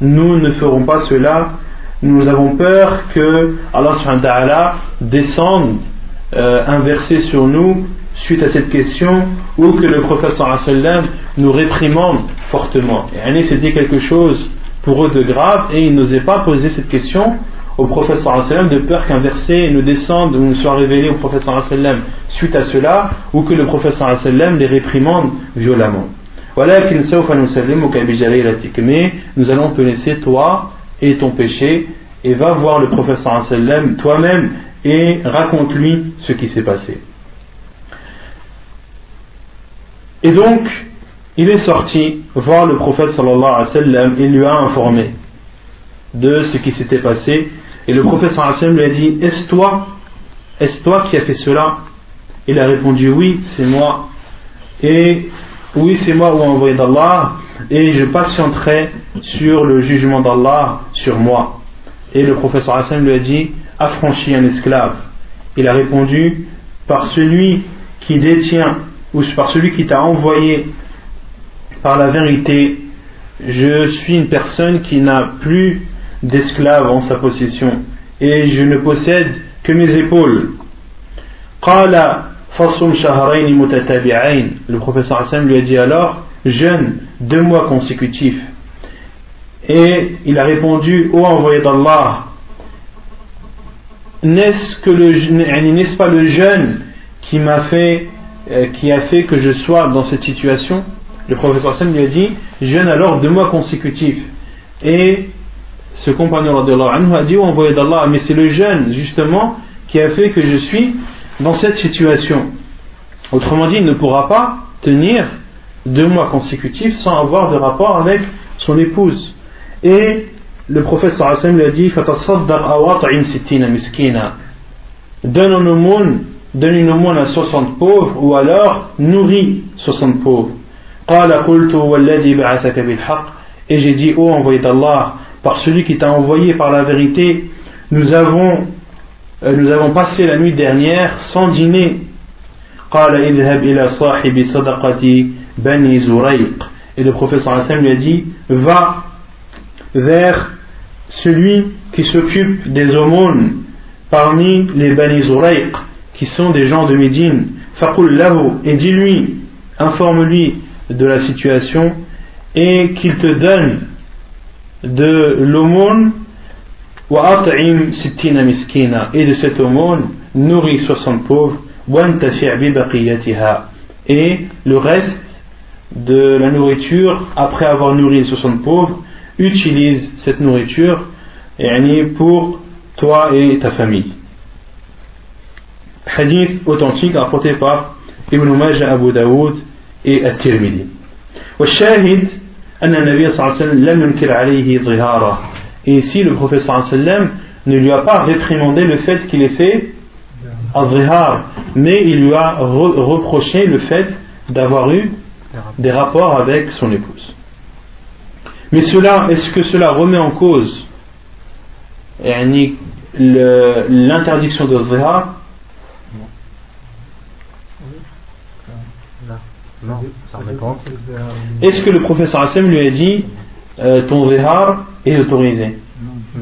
Nous ne ferons pas cela, nous avons peur que Allah descende euh, sur nous suite à cette question ou que le prophète nous réprimande fortement. Et c'était quelque chose pour eux de grave et ils n'osaient pas poser cette question au prophète de peur qu'un verset ne descende ou ne soit révélé au prophète suite à cela ou que le prophète les réprimande violemment. Voilà nous allons te laisser toi et ton péché et va voir le prophète toi-même et raconte-lui ce qui s'est passé. Et donc, il est sorti voir le prophète sallallahu alayhi wa sallam et lui a informé de ce qui s'était passé Et le professeur Hassan lui a dit Est-ce toi Est-ce toi qui as fait cela? Il a répondu Oui, c'est moi. Et oui, c'est moi ou envoyé d'Allah. Et je patienterai sur le jugement d'Allah sur moi. Et le professeur Hassan lui a dit Affranchis un esclave. Il a répondu Par celui qui détient ou par celui qui t'a envoyé par la vérité, je suis une personne qui n'a plus d'esclaves en sa possession et je ne possède que mes épaules. Le professeur Hassan lui a dit alors jeûne deux mois consécutifs. Et il a répondu Ô envoyé d'Allah, n'est-ce pas le jeûne qui m'a fait euh, qui a fait que je sois dans cette situation? Le professeur Hassan lui a dit jeûne alors deux mois consécutifs. Et ce compagnon a dit Ô envoyé d'Allah, mais c'est le jeûne justement qui a fait que je suis dans cette situation. Autrement dit, il ne pourra pas tenir deux mois consécutifs sans avoir de rapport avec son épouse. Et le prophète sallallahu lui a dit Donne une aumône, donne une aumône à 60 pauvres ou alors nourris 60 pauvres. Et j'ai dit, ô envoyé d'Allah, par celui qui t'a envoyé par la vérité, nous avons, euh, nous avons passé la nuit dernière sans dîner. Et le professeur Hassan lui a dit Va vers celui qui s'occupe des aumônes parmi les Bani qui sont des gens de Médine. Faqul lahu, et dis-lui, informe-lui de la situation et qu'il te donne de l'aumône et de cette aumône nourrit 60 pauvres et le reste de la nourriture après avoir nourri 60 pauvres utilise cette nourriture pour toi et ta famille hadith authentique apporté par Ibn Majah Abu Daoud et At-Tirmidhi والشاهد أن النبي صلى الله عليه وسلم لم ينكر عليه ظهاره et ici le prophète صلى الله عليه وسلم ne lui a pas réprimandé le fait qu'il ait fait al mais il lui a reproché le fait d'avoir eu des rapports avec son épouse. Mais cela, est-ce que cela remet en cause l'interdiction de zihar Est-ce que le professeur Hassan lui a dit euh, ton zihar est autorisé?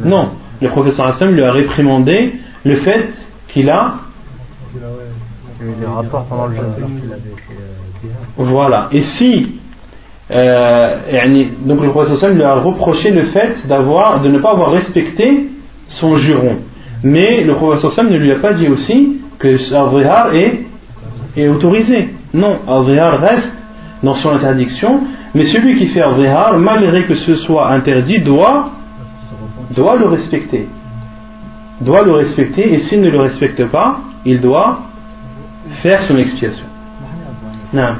Non. Le professeur Hassan lui a réprimandé le fait qu'il a des rapports pendant le jeûne. Voilà. Et si euh, donc le prophète lui a reproché le fait de ne pas avoir respecté son juron. Mais le prophète ne lui a pas dit aussi que Al-Zihar est, est autorisé. Non, Al-Zihar reste dans son interdiction, mais celui qui fait Al-Zihar, malgré que ce soit interdit, doit, doit le respecter. Doit le respecter, et s'il ne le respecte pas, il doit faire son expiation. Non.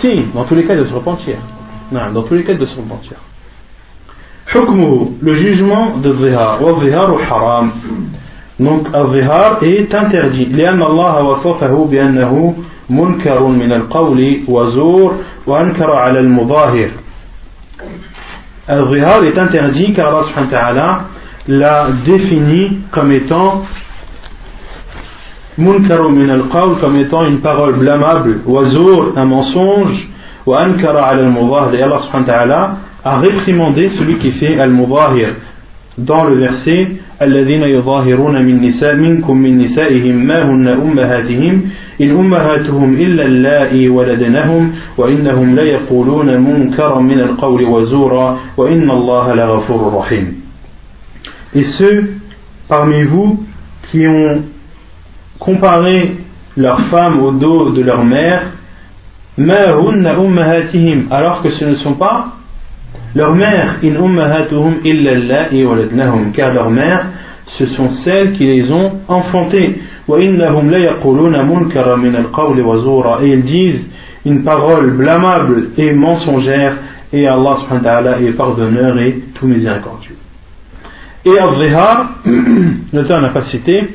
Si, dans tous les cas de se repentir. Non, dans tous les cas de se repentir. حكمه, le jugement de Zihar. والظهار haram. Donc, الظهار est interdit. لأن الله وصفه بأنه منكر من القول وزور وأنكر على المظاهر. الظهار est interdit car Allah subhanahu wa ta'ala l'a défini comme étant munkaru min al-qawl comme étant une parole blâmable, wazur, un mensonge, ankara al mudahir et Allah subhanahu wa ta'ala a réprimandé celui qui fait al-mudahir dans le verset الذين يظاهرون من نساء منكم من نسائهم ما هن أمهاتهم إن أمهاتهم إلا اللائي ولدنهم وإنهم ليقولون منكرا من القول وزورا وإن الله لغفور رحيم et ceux parmi vous qui ont comparé leurs femmes au dos de leur mère, alors que ce ne sont pas leurs mères, car leurs mères, ce sont celles qui les ont enfantées. Et ils disent une parole blâmable et mensongère et Allah est pardonneur et tout miséricordieux. Et al-zihar, l'auteur n'a pas cité,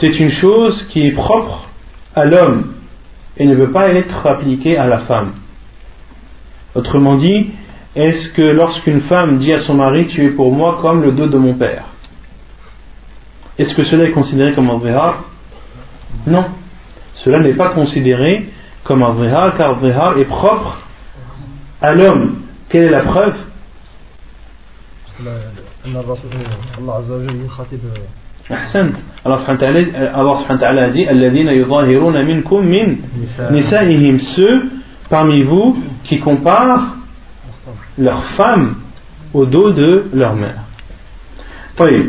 c'est une chose qui est propre à l'homme et ne peut pas être appliquée à la femme. Autrement dit, est-ce que lorsqu'une femme dit à son mari tu es pour moi comme le dos de mon père, est-ce que cela est considéré comme un zihar Non. Cela n'est pas considéré comme un zihar car le zihar est propre à l'homme. Quelle est la preuve أحسنت. الله سبحانه وتعالى الله سبحانه وتعالى dit الذين يظاهرون منكم من نسائهم. ceux parmi vous qui comparent leurs femmes au dos de leur mère. طيب.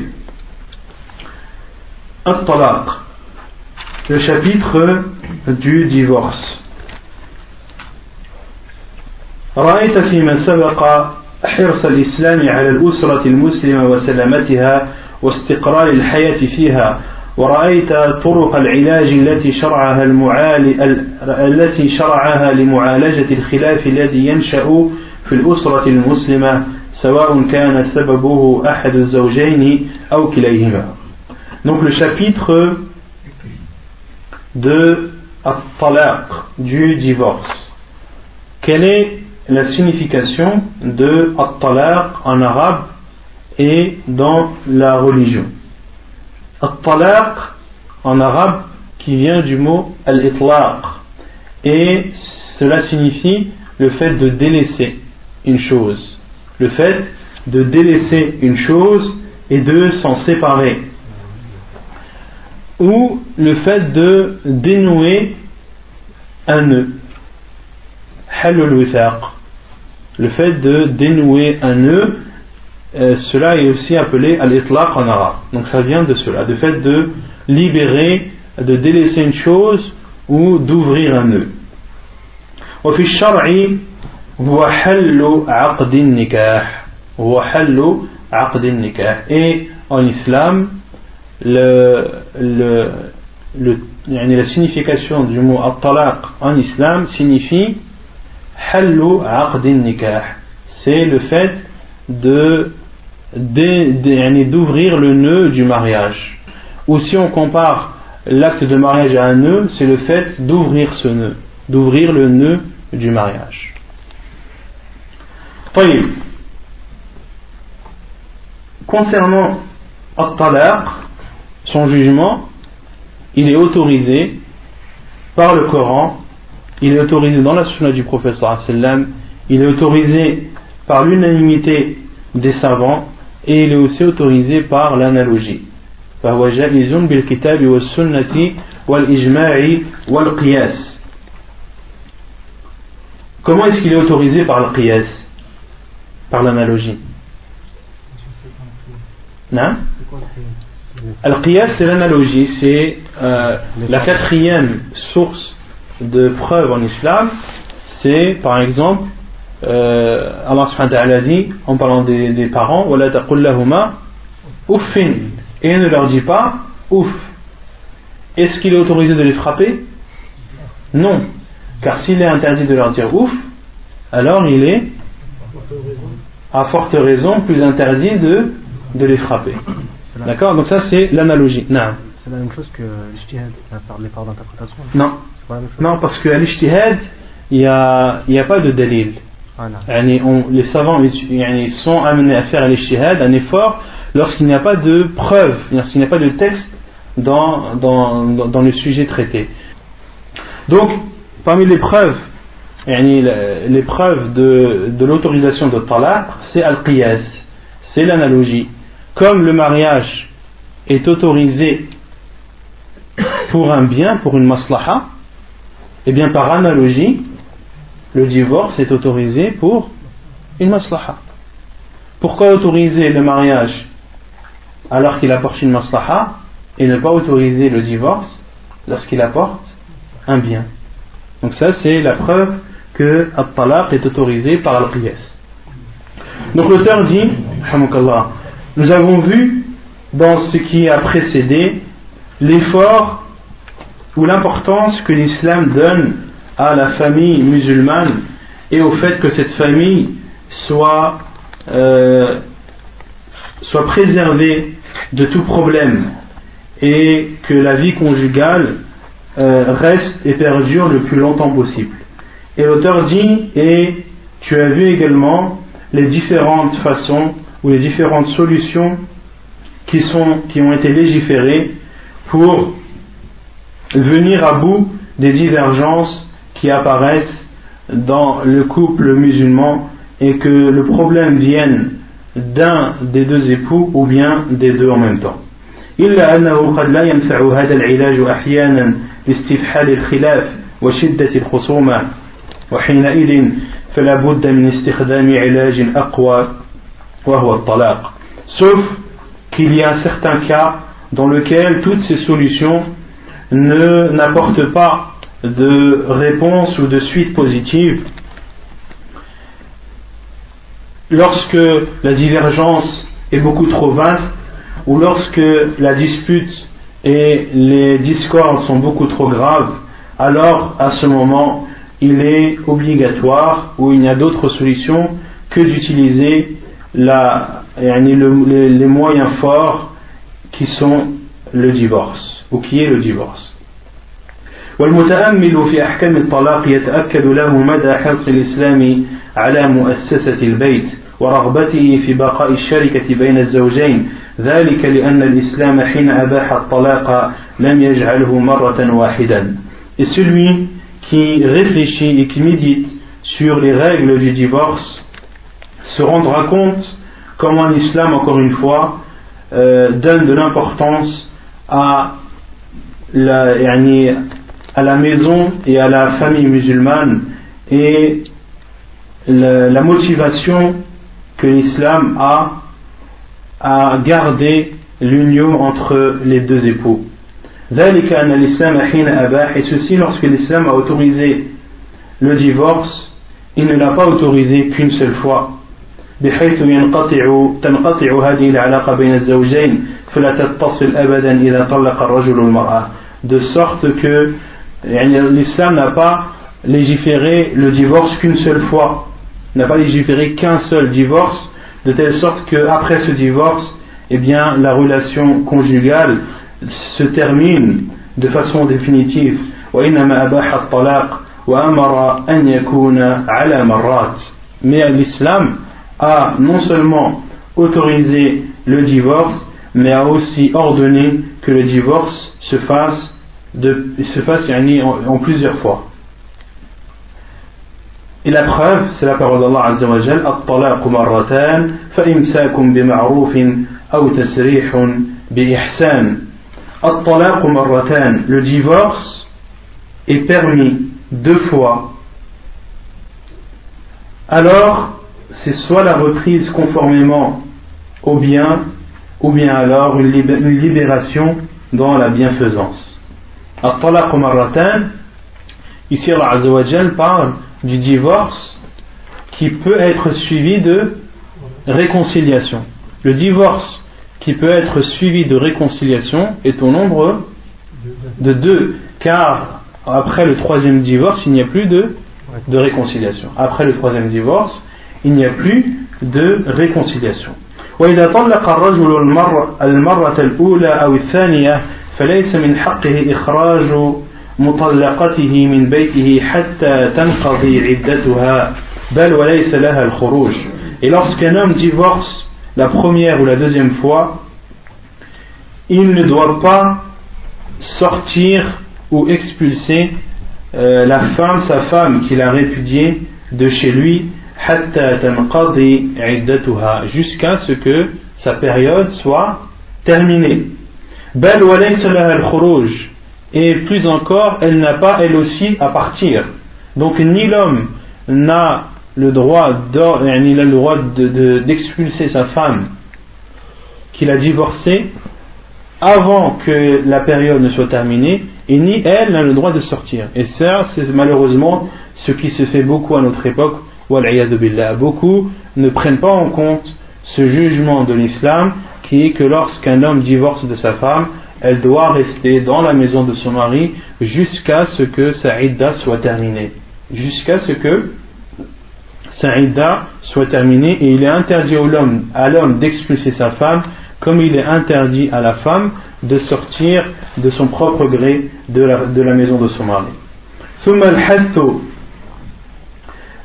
الطلاق. Le chapitre du divorce. رأيت فيما سبق حرص الإسلام على الأسرة المسلمة وسلامتها واستقرار الحياة فيها ورأيت طرق العلاج التي شرعها المعال... التي شرعها لمعالجة الخلاف الذي ينشأ في الأسرة المسلمة سواء كان سببه أحد الزوجين أو كليهما. Donc le chapitre de At-Talaq, du divorce. Quelle est la signification de At-Talaq en arabe et dans la religion At-Talaq en arabe qui vient du mot Al-Itlaq et cela signifie le fait de délaisser une chose. Le fait de délaisser une chose et de s'en séparer ou le fait de dénouer un nœud. Le fait de dénouer un nœud, euh, cela est aussi appelé al-itlaq en arabe. Donc ça vient de cela, le fait de libérer, de délaisser une chose ou d'ouvrir un nœud. وفي الشرع هو حل عقد النكاح هو حل عقد النكاح et en islam le, le, le, la signification du mot at-talaq en islam signifie hallu aqdin nikah. C'est le fait de d'ouvrir le nœud du mariage. Ou si on compare l'acte de mariage à un nœud, c'est le fait d'ouvrir ce nœud, d'ouvrir le nœud du mariage. Concernant At-Talaq, son jugement, il est autorisé par le Coran, il est autorisé dans la sunna du prophète il est autorisé par l'unanimité des savants et il est aussi autorisé par l'analogie. Comment est-ce qu'il est autorisé par le qiyas Par l'analogie. Non? Al-Qiyas, c'est l'analogie, c'est euh, la quatrième source de preuve en islam. C'est par exemple, euh, Allah subhanahu wa ta'ala dit, en parlant des, des parents, uffin, et ne leur dit pas ouf. Est-ce qu'il est autorisé de les frapper? Non. Car s'il est interdit de leur dire ouf, alors il est, à forte raison, plus interdit de, de les frapper. D'accord? Donc ça c'est l'analogie. C'est la même chose que l'ijtihad, les parts d'interprétation Non? Non, parce qu'à l'ijtihad, il n'y a, y a pas de dalil. Les savants sont amenés à faire l'ijtihad, un effort, lorsqu'il n'y a pas de preuve, lorsqu'il n'y a pas de texte dans, dans, le sujet traité. Donc, parmi les preuves, les de, de l'autorisation de talaq, c'est al-qiyas, c'est l'analogie comme le mariage est autorisé pour un bien, pour une maslaha, et eh bien par analogie, le divorce est autorisé pour une maslaha. Pourquoi autoriser le mariage alors qu'il apporte une maslaha et ne pas autoriser le divorce lorsqu'il apporte un bien? Donc ça c'est la preuve que At-Talaq est autorisé par al Donc l'auteur dit, nous avons vu dans ce qui a précédé l'effort ou l'importance que l'islam donne à la famille musulmane et au fait que cette famille soit, euh, soit préservée de tout problème et que la vie conjugale euh, reste et perdure le plus longtemps possible. Et l'auteur dit, et tu as vu également les différentes façons ou les différentes solutions qui, sont, qui ont été légiférées pour venir à bout des divergences qui apparaissent dans le couple musulman et que le problème vienne d'un des deux époux ou bien des deux en même temps. إلا أنه قد لا ينفع هذا العلاج أحيانا لاستفحال الخلاف وشدة الخصومة وحينئذ فلا بد من استخدام علاج أقوى وهو الطلاق sauf qu'il y a un certain cas dans lequel toutes ces solutions ne n'apportent pas de réponse ou de suite positive lorsque la divergence est beaucoup trop vaste ou lorsque la dispute et les discordes sont beaucoup trop graves, alors à ce moment, il est obligatoire ou il n'y a d'autre solution que d'utiliser les moyens forts qui sont le divorce ou qui est le divorce. والمتأمل في أحكام الطلاق يتأكد له مدى حرص الإسلام على مؤسسة البيت ورغبته في بقاء الشركة بين الزوجين. ذلك لأن الإسلام حين أباح الطلاق لم يجعله مرة واحدا. Et celui qui réfléchit et qui médite sur les règles du divorce se rendra compte comment l'islam, encore une fois, euh, donne de l'importance à la, à la maison et à la famille musulmane et la, la motivation que l'islam a à garder l'union entre les deux époux. Et ceci lorsque l'islam a autorisé le divorce, il ne l'a pas autorisé qu'une seule fois. بحيث ينقطع تنقطع هذه العلاقة بين الزوجين فلا تتصل أبدا إذا طلق الرجل المرأة de sorte que l'islam n'a pas légiféré le divorce qu'une seule fois, n'a pas légiféré qu'un seul divorce, de telle sorte qu'après ce divorce, eh bien, la relation conjugale se termine de façon définitive. Mais l'islam a non seulement autorisé le divorce, mais a aussi ordonné que le divorce se fasse de, se fasse en, en plusieurs fois. Et la preuve, c'est la parole d'Allah Azza wa Jal, الطلاق مرتان فإمساك بمعروف أو تسريح بإحسان الطلاق مرتان Le divorce est permis deux fois. Alors, c'est soit la reprise conformément au bien, ou bien alors une libération dans la bienfaisance. Marratan, ici Allah Azzawajal parle du divorce qui peut être suivi de réconciliation. Le divorce qui peut être suivi de réconciliation est au nombre de deux, car après le troisième divorce, il n'y a plus de, de réconciliation. Après le troisième divorce, il n'y a plus de réconciliation. وإذا طلق الرجل المرة الأولى أو الثانية فليس من حقه إخراج مطلقته من بيته حتى تنقضي عدتها بل وليس لها الخروج Et lorsqu'un homme divorce la première ou la deuxième fois, il ne doit pas sortir ou expulser euh, la femme, sa femme qu'il a répudiée de chez lui jusqu'à ce que sa période soit terminée. Et plus encore, elle n'a pas elle aussi à partir. Donc ni l'homme n'a le droit d'expulser sa femme qu'il a divorcée avant que la période ne soit terminée, et ni elle n'a le droit de sortir. Et ça, c'est malheureusement ce qui se fait beaucoup à notre époque. Beaucoup ne prennent pas en compte ce jugement de l'islam qui est que lorsqu'un homme divorce de sa femme, elle doit rester dans la maison de son mari jusqu'à ce que sa idda soit terminée. Jusqu'à ce que sa idda soit terminée et il est interdit à l'homme d'expulser sa femme comme il est interdit à la femme de sortir de son propre gré de la, de la maison de son mari.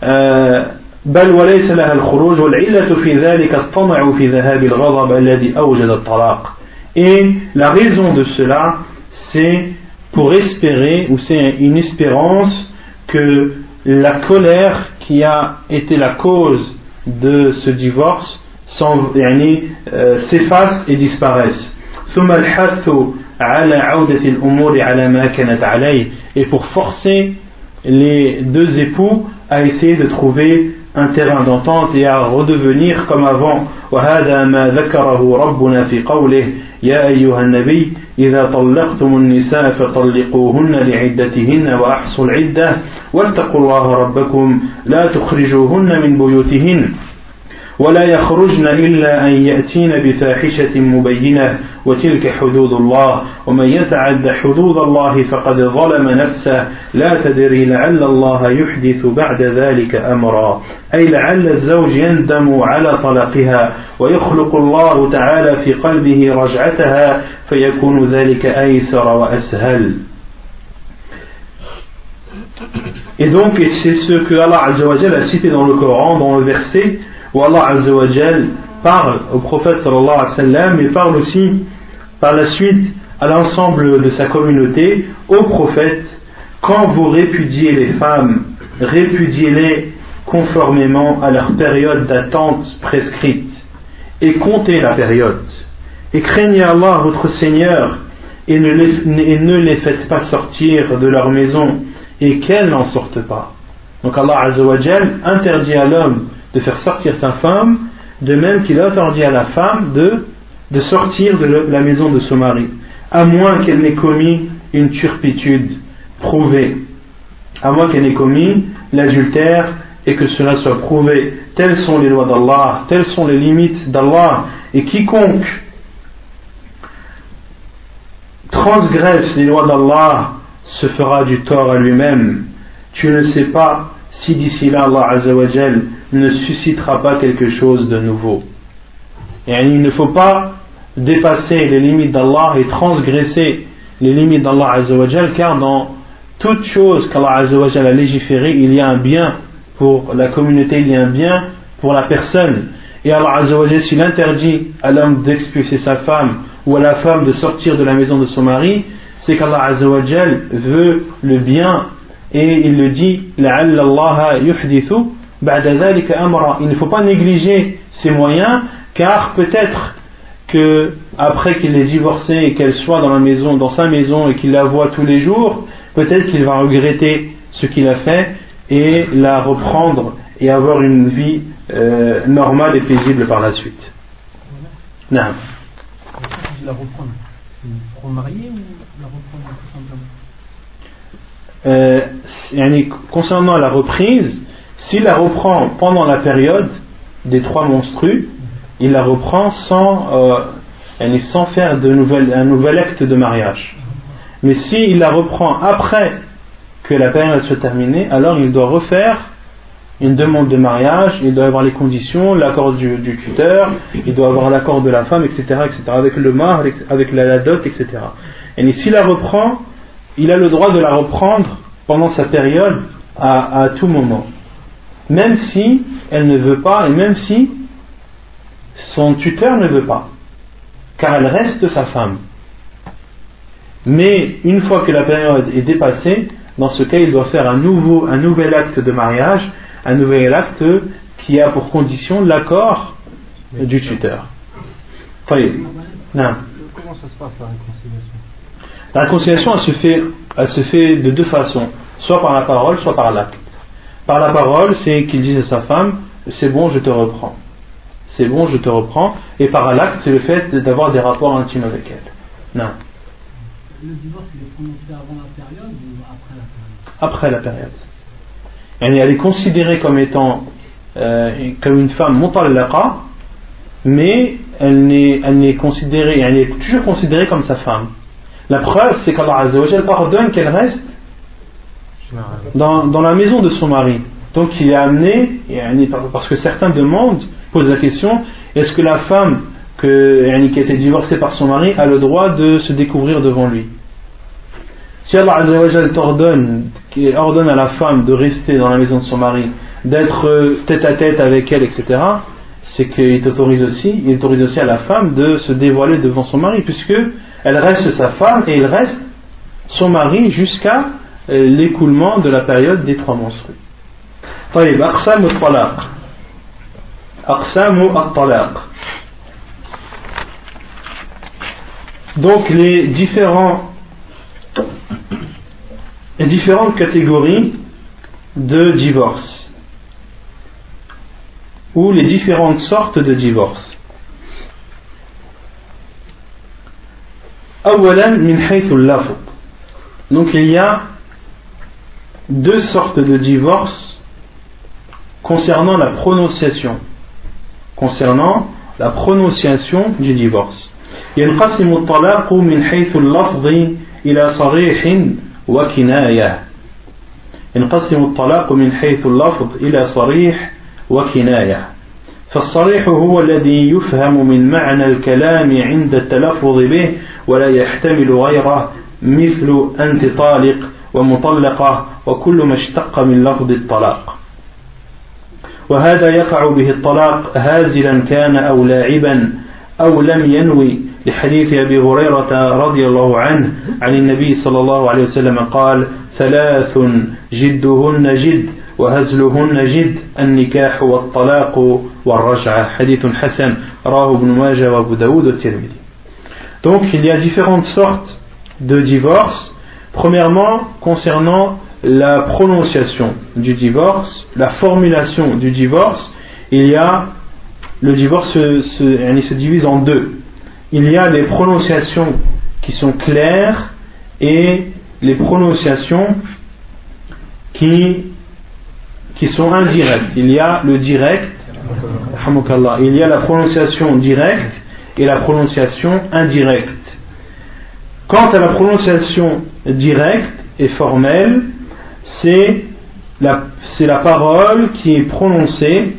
ثم الحث بل وليس لها الخروج والعلة في ذلك الطمع في ذهاب الغضب الذي أوجد الطلاق et la raison de cela c'est pour espérer ou c'est une espérance que la colère qui a été la cause de ce divorce euh, s'efface et disparaisse et pour forcer les deux époux à essayer de trouver un terrain d'entente et à redevenir comme avant. وهذا ما ذكره ربنا في قوله يا أيها النبي إذا طلقتم النساء فطلقوهن لعدتهن وأحصوا العدة. واتقوا الله ربكم لا تخرجوهن من بيوتهن. ولا يخرجن إلا أن يأتين بفاحشة مبينة وتلك حدود الله. ومن يتعد حدود الله فقد ظلم نفسه. لا تدري لعل الله يحدث بعد ذلك أمرا. أي لعل الزوج يندم على طلاقها ويخلق الله تعالى في قلبه رجعتها فيكون ذلك أيسر وأسهل. Et donc, c'est ce que Allah a cité dans le Coran, dans le verset où Allah Azzawajal parle au prophète sallallahu alayhi wa sallam et parle aussi par la suite à l'ensemble de sa communauté, au prophète, quand vous répudiez les femmes, répudiez-les conformément à leur période d'attente prescrite et comptez la période. Et craignez Allah votre Seigneur et ne les, et ne les faites pas sortir de leur maison et qu'elles n'en sortent pas. Donc Allah Azzawajal interdit à l'homme de faire sortir sa femme, de même qu'il interdit à la femme de, de sortir de la maison de son mari, à moins qu'elle n'ait commis une turpitude prouvée, à moins qu'elle n'ait commis l'adultère et que cela soit prouvé. Telles sont les lois d'Allah, telles sont les limites d'Allah, et quiconque transgresse les lois d'Allah se fera du tort à lui-même. Tu ne sais pas si d'ici là Allah Azzawajal ne suscitera pas quelque chose de nouveau. Et il ne faut pas dépasser les limites d'Allah et transgresser les limites d'Allah Azzawajal car dans toute chose qu'Allah Azzawajal a légiféré, il y a un bien pour la communauté, il y a un bien pour la personne. Et Allah Azzawajal, s'il interdit à l'homme d'expulser sa femme ou à la femme de sortir de la maison de son mari, c'est qu'Allah Azzawajal veut le bien et il le dit il ne faut pas négliger ses moyens car peut-être que après qu'il ait divorcé et qu'elle soit dans la maison dans sa maison et qu'il la voit tous les jours peut-être qu'il va regretter ce qu'il a fait et la reprendre et avoir une vie euh, normale et paisible par la suite. Non. la reprendre ou la reprendre tout simplement? Euh, concernant la reprise, s'il la reprend pendant la période des trois monstrues, il la reprend sans, euh, sans faire de nouvelle, un nouvel acte de mariage. Mais s'il la reprend après que la période soit terminée, alors il doit refaire une demande de mariage, il doit avoir les conditions, l'accord du, tuteur, il doit avoir l'accord de la femme, etc., etc., avec le mar, avec la, dot, etc. Et s'il la reprend il a le droit de la reprendre pendant sa période à, tout moment. Même si elle ne veut pas et même si son tuteur ne veut pas. Car elle reste sa femme. Mais une fois que la période est dépassée, dans ce cas, il doit faire un, nouveau, un nouvel acte de mariage, un nouvel acte qui a pour condition l'accord du tuteur. Comment ça se passe la réconciliation? La réconciliation, elle se, fait, elle se fait de deux façons, soit par la parole, soit par l'acte. Par la parole, c'est qu'il dise à sa femme, c'est bon, je te reprends. C'est bon, je te reprends. Et par l'acte, c'est le fait d'avoir des rapports intimes avec elle. Non. Le divorce, il est prononcé avant la période ou après la période? Après la période. Elle est considérée comme étant euh, comme une femme laqa, mais elle n'est considérée, elle est toujours considérée comme sa femme. La preuve, c'est qu'Allah Azzawajal pardonne qu'elle reste dans, la maison de son mari. Donc il est amené, parce que certains demandent, posent la question, est-ce que la femme que, qui a été divorcée par son mari a le droit de se découvrir devant lui? Si Allah t'ordonne, ordonne à la femme de rester dans la maison de son mari, d'être tête à tête avec elle, etc., c'est qu'il autorise aussi, il autorise aussi à la femme de se dévoiler devant son mari, puisque elle reste sa femme et il reste son mari jusqu'à euh, l'écoulement de la période des trois menstrues. طيب أقسام الطلاق أقسام الطلاق Donc les différents les différentes catégories de divorce ou les différentes sortes de divorce. أولا من حيث اللفظ Donc il y a deux sortes de divorce concernant la prononciation concernant la prononciation du divorce ينقسم الطلاق من حيث اللفظ إلى صريح وكناية ينقسم الطلاق من حيث اللفظ إلى صريح وكناية فالصريح هو الذي يفهم من معنى الكلام عند التلفظ به ولا يحتمل غيره مثل أنت طالق ومطلقة وكل ما اشتق من لفظ الطلاق. وهذا يقع به الطلاق هازلا كان أو لاعبا أو لم ينوي لحديث أبي هريرة رضي الله عنه عن النبي صلى الله عليه وسلم قال ثلاث جدهن جد وهزلهن جد النكاح والطلاق والرجعة. حديث حسن راه ابن ماجه وأبو داود والترمذي. Donc il y a différentes sortes de divorce. Premièrement, concernant la prononciation du divorce, la formulation du divorce, il y a le divorce se, se, divise en deux. Il y a les prononciations qui sont claires et les prononciations qui, qui sont indirectes. Il y a le direct, il y a la prononciation directe et la prononciation indirecte. Quant à la prononciation directe et formelle, c'est la, la parole qui est prononcée.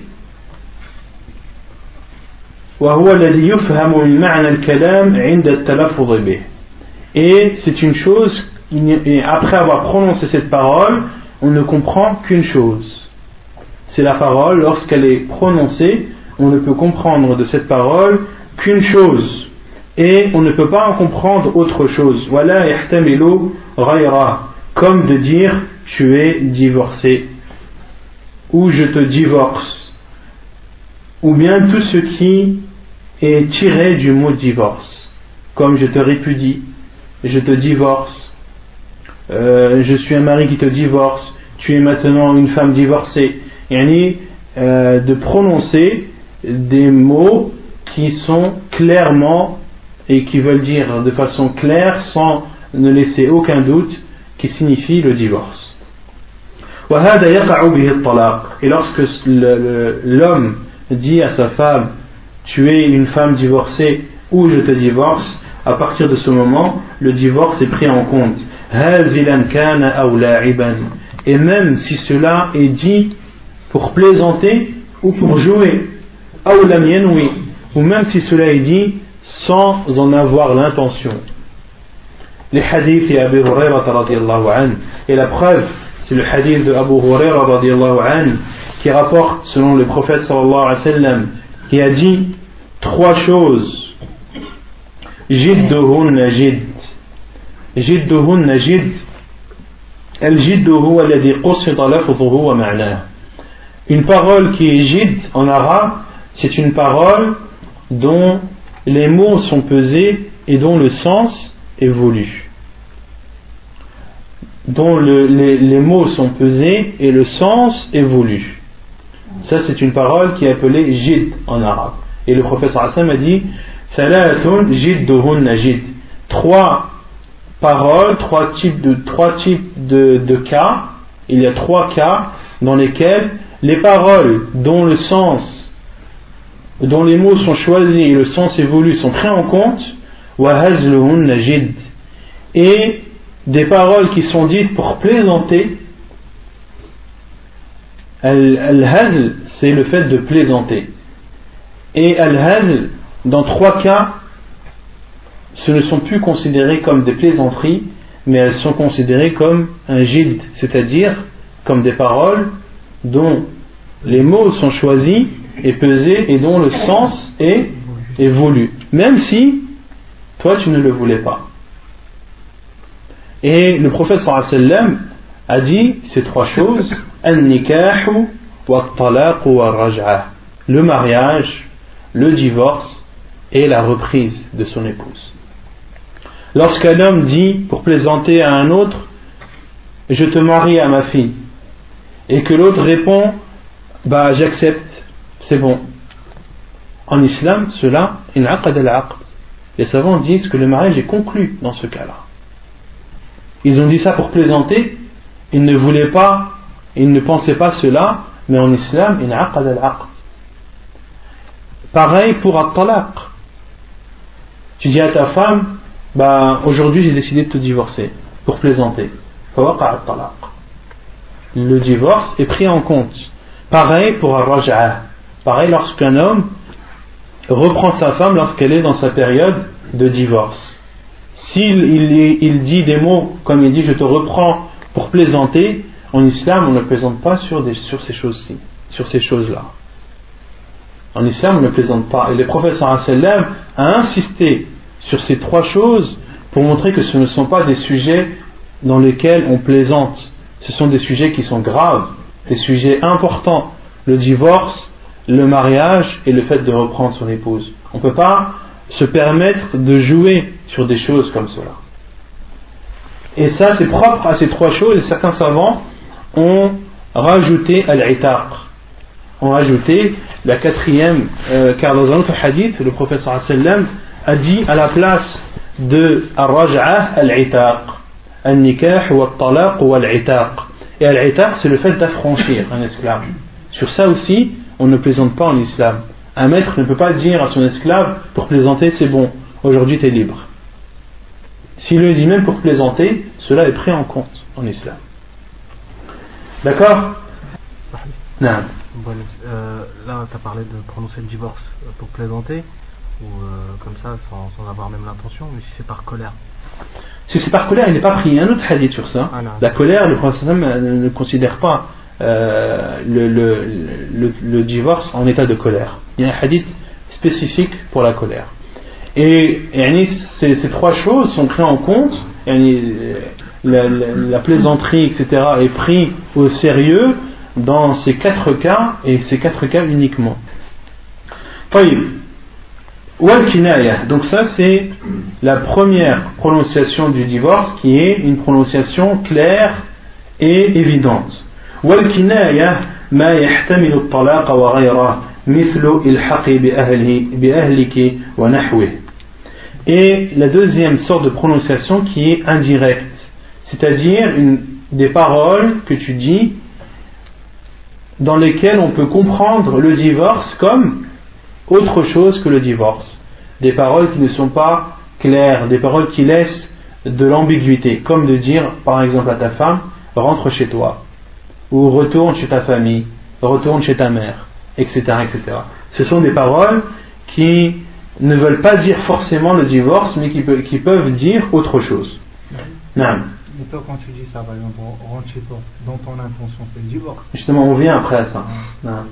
Et c'est une chose et après avoir prononcé cette parole on ne comprend qu'une chose. C'est la parole lorsqu'elle est prononcée on ne peut comprendre de cette parole qu'une chose et on ne peut pas en comprendre autre chose. Comme de dire tu es divorcé. Ou je te divorce. Ou bien tout ce qui est tiré du mot divorce. Comme je te répudie je te divorce. Euh, je suis un mari qui te divorce. Tu es maintenant une femme divorcée. Yani, euh, de prononcer des mots qui sont clairement et qui veulent dire de façon claire sans ne laisser aucun doute qui signifie le divorce. et lorsque l'homme dit à sa femme tu es une femme divorcée ou je te divorce à partir de ce moment le divorce est pris en compte. et même si cela est dit pour plaisanter ou pour jouer ou même si cela est dit sans en avoir l'intention les hadiths et Abu Hurairah et la preuve c'est le hadith de Abu Huraira radiallahu anhu qui rapporte selon le prophète sallallahu alayhi wa sallam qui a dit trois choses جدهن جد جدهن جد الجد هو الذي قصد لفظه ومعناه une parole qui est jid en arabe c'est une parole dont les mots sont pesés et dont le sens évolue dont le, les, les, mots sont pesés et le sens évolue. Ça, c'est une parole qui est appelée jid en arabe. Et le professeur Hassan a dit jid Trois paroles, trois types de, trois types de, de cas. Il y a trois cas dans lesquels les paroles dont le sens, dont les mots sont choisis et le sens évolue sont pris en compte. Et des paroles qui sont dites pour plaisanter Al-hazl, c'est le fait de plaisanter. Et al-hazl, dans trois cas, ce ne sont plus considérées comme des plaisanteries, mais elles sont considérées comme un jid, c'est-à-dire comme des paroles dont les mots sont choisis et pesés et dont le sens est, est voulu, même si toi tu ne le voulais pas. Et le prophète sallam a dit ces trois choses le mariage, le divorce et la reprise de son épouse. Lorsqu'un homme dit, pour plaisanter à un autre, je te marie à ma fille, et que l'autre répond, bah j'accepte, c'est bon. En islam, cela, les savants disent que le mariage est conclu dans ce cas-là. Ils ont dit ça pour plaisanter, ils ne voulaient pas, ils ne pensaient pas cela, mais en islam, Pareil pour at Tu dis à ta femme, bah, aujourd'hui j'ai décidé de te divorcer, pour plaisanter. Le divorce est pris en compte. Pareil pour ar Pareil lorsqu'un homme reprend sa femme lorsqu'elle est dans sa période de divorce. S'il il, dit des mots comme il dit je te reprends pour plaisanter, en islam on ne plaisante pas sur, ces choses-ci, sur ces choses-là. En islam on ne plaisante pas. Et le prophète a insisté sur ces trois choses pour montrer que ce ne sont pas des sujets dans lesquels on plaisante. Ce sont des sujets qui sont graves, des sujets importants. Le divorce, le mariage et le fait de reprendre son épouse. On ne peut pas se permettre de jouer sur des choses comme cela. Et ça, c'est propre à ces trois choses, certains savants ont rajouté al-itaq, ont rajouté la quatrième, euh, car dans un autre hadith, le professeur sallam a dit à la place de al-raj'ah al-itaq, al-nikah wa al-talaq wa al-itaq. Et al-itaq, c'est le fait d'affranchir un esclave. Sur ça aussi, on ne plaisante pas en islam. Un maître ne peut pas dire à son esclave pour plaisanter c'est bon, aujourd'hui tu es libre. S'il le dit même pour plaisanter, cela est pris en compte en islam. D'accord? Non. Euh, là, tu as parlé de prononcer le divorce pour plaisanter, ou euh, comme ça, sans, avoir même l'intention, mais si c'est par colère. Si c'est par colère, il n'est pas pris. Il y a un autre hadith sur ça. Ah, la colère, le prophète ne considère pas euh, le, divorce en état de colère. Il y a un hadith spécifique pour la colère. Et, ces, ces, trois choses sont prises en compte. La, la, plaisanterie, etc., est prise au sérieux dans ces quatre cas et ces quatre cas uniquement. Donc ça c'est la première prononciation du divorce qui est une prononciation claire et évidente. والكناية ما يحتمل الطلاق وغيره مثل الحق بأهله بأهلك ونحوه Et la deuxième sorte de prononciation qui est indirecte, c'est-à-dire des paroles que tu dis dans lesquelles on peut comprendre le divorce comme autre chose que le divorce. Des paroles qui ne sont pas claires, des paroles qui laissent de l'ambiguïté, comme de dire par exemple à ta femme, rentre chez toi ou retourne chez ta famille, retourne chez ta mère, etc., etc. Ce sont des paroles qui ne veulent pas dire forcément le divorce, mais qui, qui peuvent dire autre chose. Non. Et toi, quand tu dis ça, par exemple, rentre chez toi, dans ton intention, c'est le divorce. Justement, on vient après ça. Non.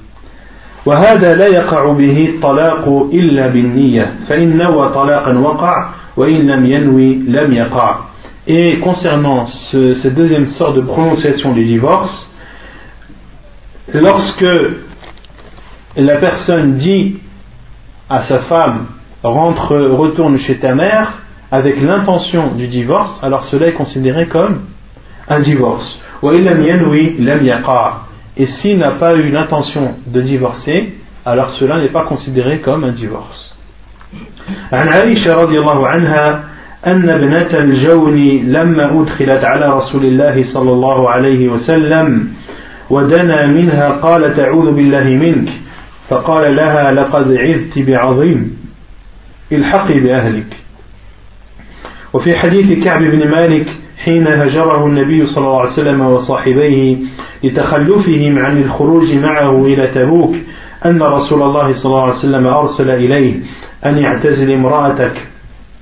وهذا لا يقع به الطلاق إلا بالنية فإن نوى طلاقا وقع وإن لم ينوي لم يقع Et concernant ce, cette deuxième sorte de prononciation du divorce, lorsque la personne dit à sa femme rentre, retourne chez ta mère avec l'intention du divorce, alors cela est considéré comme un divorce. Et s'il n'a pas eu l'intention de divorcer, alors cela n'est pas considéré comme un divorce. عن عائشة رضي الله عنها أن ابنة الجون لما أدخلت على رسول الله صلى الله عليه وسلم ودنا منها قال تعوذ بالله منك. فقال لها لقد عذت بعظيم. الحقي بأهلك. وفي حديث كعب بن مالك حين هجره النبي صلى الله عليه وسلم وصاحبيه لتخلفهم عن الخروج معه إلى تبوك أن رسول الله صلى الله عليه وسلم أرسل إليه أن يعتزل امرأتك.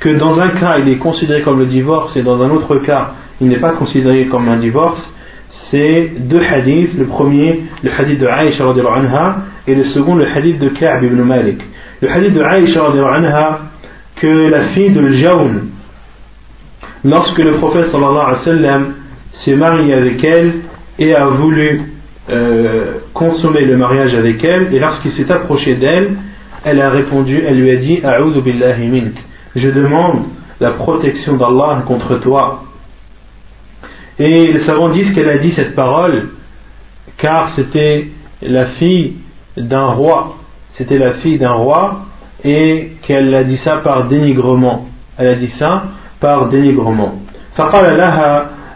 que dans un cas il est considéré comme le divorce et dans un autre cas il n'est pas considéré comme un divorce, c'est deux hadiths. Le premier, le hadith de Aïcha anha, et le second, le hadith de Ka'b ibn Malik. Le hadith de Aïcha anha, que la fille de Jaoun, lorsque le prophète sallallahu alayhi wa sallam s'est marié avec elle et a voulu euh, consommer le mariage avec elle, et lorsqu'il s'est approché d'elle, elle a répondu, elle lui a dit billahi mink. Je demande la protection d'Allah contre toi. Et les savants disent qu'elle a dit cette parole car c'était la fille d'un roi. C'était la fille d'un roi et qu'elle a dit ça par dénigrement. Elle a dit ça par dénigrement.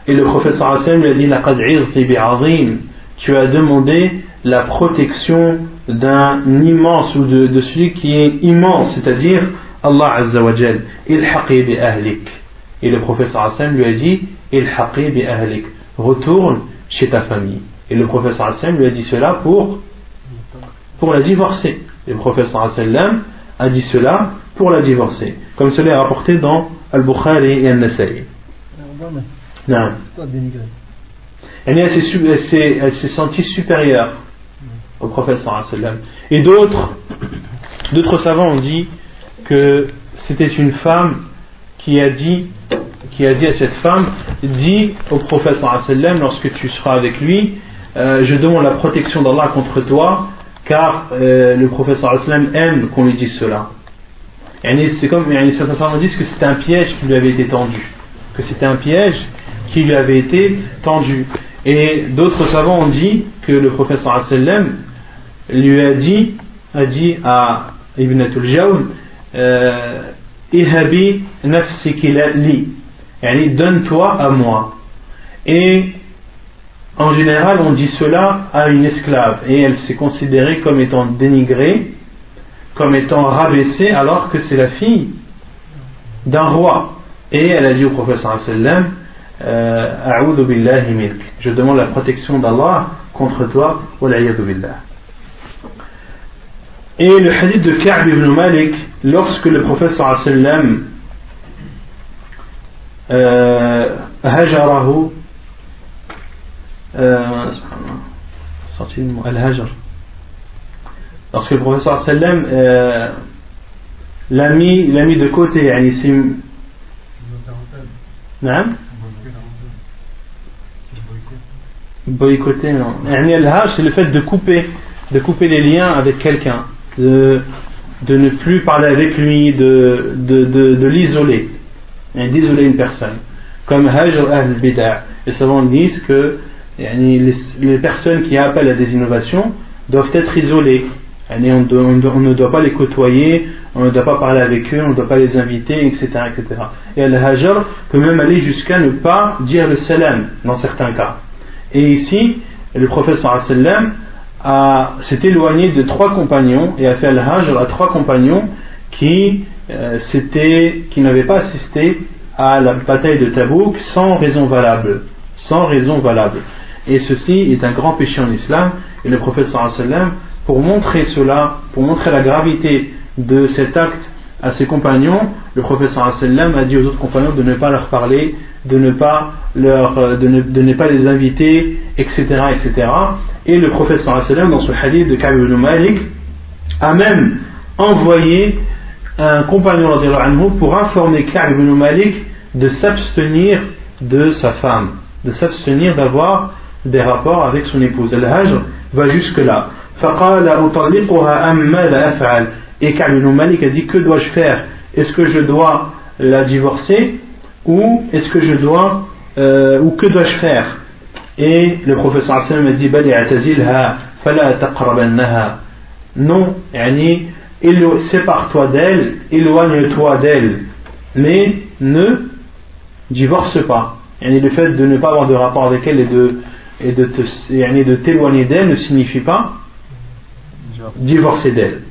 Et le prophète sallam lui a dit Tu as demandé la protection d'un immense ou de, celui qui est immense, c'est-à-dire Allah Azza wa Jal. bi ahlik. Et le prophète sallam lui a dit bi ahlik. Retourne chez ta famille. Et le prophète sallam lui a dit cela pour, pour la divorcer. Le prophète sallam a dit cela pour la divorcer. Comme cela est rapporté dans Al-Bukhari et Al-Nasai. Non. Elle s'est sentie supérieure au prophète. Et d'autres, d'autres savants ont dit que c'était une femme qui a dit qui a dit à cette femme dis au prophète lorsque tu seras avec lui euh, je demande la protection d'Allah contre toi car euh, le prophète aime qu'on lui dise cela. C'est comme certains savants disent que c'était un piège qui lui avait été tendu. Que c'était un piège qui lui avait été tendu. Et d'autres savants ont dit que le prophète lui a dit a dit à Ibn al-Jawn Ihabi li donne-toi à moi. Et en général, on dit cela à une esclave et elle s'est considérée comme étant dénigrée, comme étant rabaissée, alors que c'est la fille d'un roi. Et elle a dit au professeur sallam euh, Je demande la protection d'Allah contre toi. billah. Et le hadith de Ka'b ibn Malik, lorsque le professeur sallam euh, hajarahu, euh, al-hajar, lorsque le professeur sallam euh, l'a mis, de côté, yani c'est non boycotter non. Al-hajj c'est le fait de couper de couper les liens avec quelqu'un de, de ne plus parler avec lui, de, de, de, l'isoler, hein, d'isoler une personne. Comme Hajr al-Bida'. Les savants disent que les, les, personnes qui appellent à des innovations doivent être isolées. On, ne doit pas les côtoyer, on ne doit pas parler avec eux, on ne doit pas les inviter, etc. etc. Et Al-Hajr peut même aller jusqu'à ne pas dire le salam dans certains cas. Et ici, le prophète sallam s'est éloigné de trois compagnons et a fait al-hajr à trois compagnons qui, euh, qui n'avaient pas assisté à la bataille de Tabouk sans raison valable. Sans raison valable. Et ceci est un grand péché en islam. Et le prophète sallam, pour montrer cela, pour montrer la gravité de cet acte à ses compagnons, le prophète sallam a dit aux autres compagnons de ne pas leur parler, de ne pas, leur, euh, de ne, pas les inviter, etc., etc. Et le prophète sallam dans ce hadith de Ka'b ibn Malik a même envoyé un compagnon pour informer Ka'b ibn Malik de s'abstenir de sa femme, de s'abstenir d'avoir des rapports avec son épouse. Al-Hajr va jusque là. Et Ka'b Malik a dit Que dois-je faire? Est-ce que je dois la divorcer Ou est-ce que je dois. Euh, ou que dois-je faire? Et le professeur sallam a dit bali atazilha fala taqrabannaha. Non yani sépare-toi d'elle éloigne-toi d'elle. Mais ne divorce pas. Yani le fait de ne pas avoir de rapport avec elle et de et de te yani de t'éloigner d'elle ne signifie pas divorcer d'elle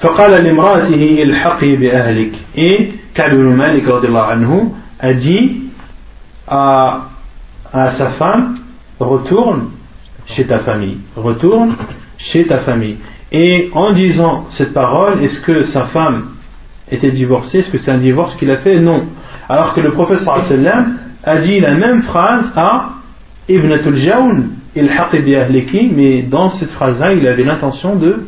فقال لامرأته الحقي بأهلك et Ka'b ibn Malik anhu a dit à, à sa femme retourne chez ta famille retourne chez ta famille et en disant cette parole est-ce que sa femme était divorcée est-ce que c'est un divorce qu'il a fait non alors que le prophète sallam a dit la même phrase à Ibn Jawn il mais dans cette phrase-là il avait l'intention de,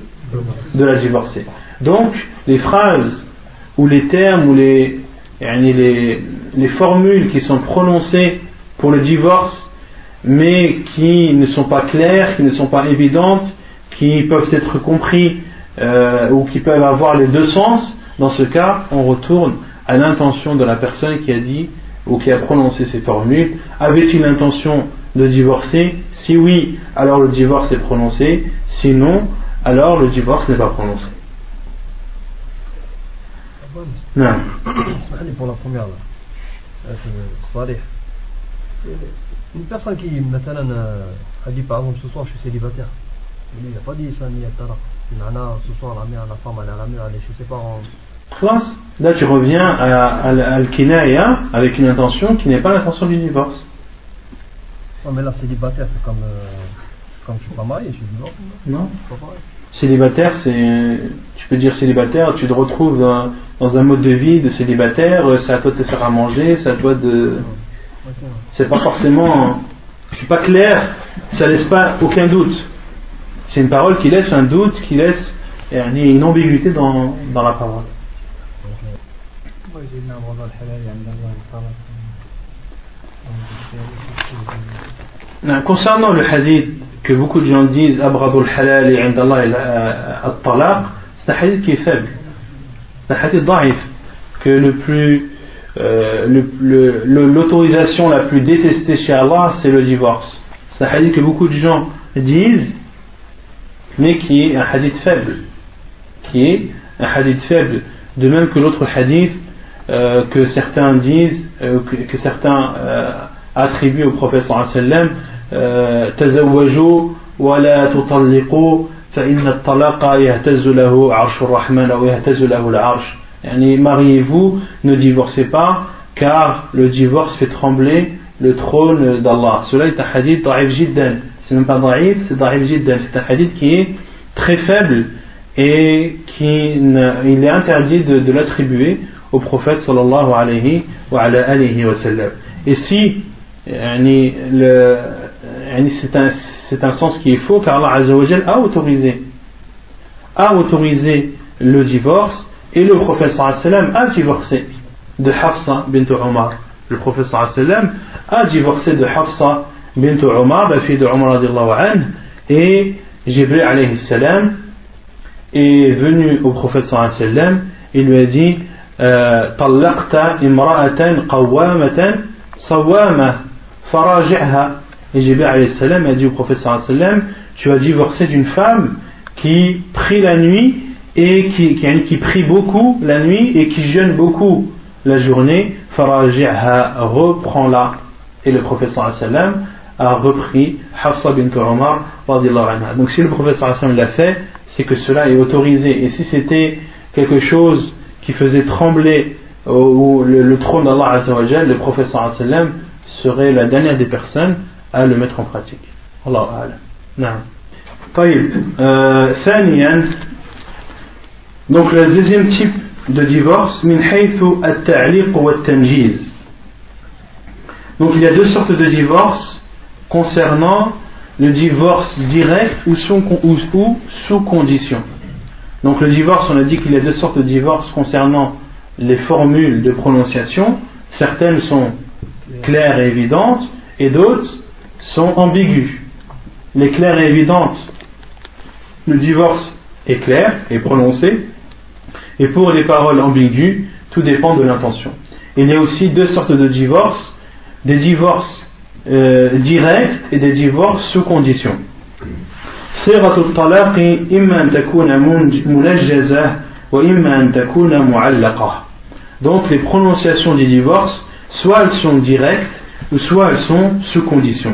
de la divorcer donc les phrases ou les termes ou les, les, les formules qui sont prononcées pour le divorce mais qui ne sont pas claires, qui ne sont pas évidentes, qui peuvent être compris euh, ou qui peuvent avoir les deux sens, dans ce cas, on retourne à l'intention de la personne qui a dit ou qui a prononcé ces formules. Avait-il l'intention de divorcer? Si oui, alors le divorce est prononcé. Sinon, alors le divorce n'est pas prononcé. Non. Pour la première, une personne qui maintenant a dit par exemple ce soir je suis célibataire. Il n'a pas dit ça ni à Nana, ce soir la mère, la femme, elle est à la mère, elle est chez ses parents. Là, tu reviens à, à avec une intention qui n'est pas l'intention du divorce. Non, mais là, célibataire, c'est comme, euh, comme je suis pas marié, je suis divorcé. Non. Célibataire, c'est, tu peux dire célibataire, tu te retrouves dans, dans, un mode de vie de célibataire, c'est à toi de te faire à manger, c'est à toi de. C'est pas forcément. C'est pas clair, ça laisse pas aucun doute. C'est une parole qui laisse un doute, qui laisse une ambiguïté dans, dans la parole. Concernant le hadith que beaucoup de gens disent Abradul halal et al-talaq, c'est un hadith qui est faible. C'est un hadith daif que euh, l'autorisation la plus détestée chez Allah, c'est le divorce. C'est un hadith que beaucoup de gens disent, mais qui est un hadith faible. Qui est un hadith faible. De même que l'autre hadith euh, que certains disent, euh, que, certains attribuent au prophète sallam, تزوجوا ولا تطلقوا فإن الطلاق يهتز له عرش الرحمن أو يهتز له العرش mariez-vous, ne divorcez pas, car le divorce fait trembler le trône d'Allah. Cela est un hadith da'if jiddan. C'est même pas da'if, c'est da'if jiddan. C'est un hadith qui est très faible et qui il est interdit de, l'attribuer au prophète sallallahu alayhi wa, alayhi wa sallam. Et si c'est un, un sens qui est faux car Allah a autorisé a autorisé le divorce et le prophète sallam a divorcé de Hafsa bint Omar. Le prophète sallam a divorcé de Hafsa bint Omar, la fille de Omar anhu, et Jibril alayhi salam est venu au prophète sallam et lui a dit طلقت امرأة قوامة صوامة فراجعها et Jibril a dit au sallam tu as divorcé d'une femme qui prit la nuit et qui, qui, qui, prie beaucoup la nuit et qui jeûne beaucoup la journée, reprend-la. Et le professeur sallam a repris Hafsa bint Omar. Donc si le professeur l'a fait, c'est que cela est autorisé. Et si c'était quelque chose qui faisait trembler ou le, trône d'Allah le professeur sallam serait la dernière des personnes à le mettre en pratique. Allah Alam. طيب ثانيا donc le deuxième type de divorce, min Donc il y a deux sortes de divorce concernant le divorce direct ou sous, ou, sous condition. Donc le divorce, on a dit qu'il y a deux sortes de divorce concernant les formules de prononciation. Certaines sont claires et évidentes et d'autres sont ambiguës. Les claires et évidentes, le divorce est clair et prononcé, et pour les paroles ambiguës, tout dépend de l'intention. Il y a aussi deux sortes de divorces, des divorces euh, directs et des divorces sous condition. Donc les prononciations du divorce, soit elles sont directes, ou soit elles sont sous condition.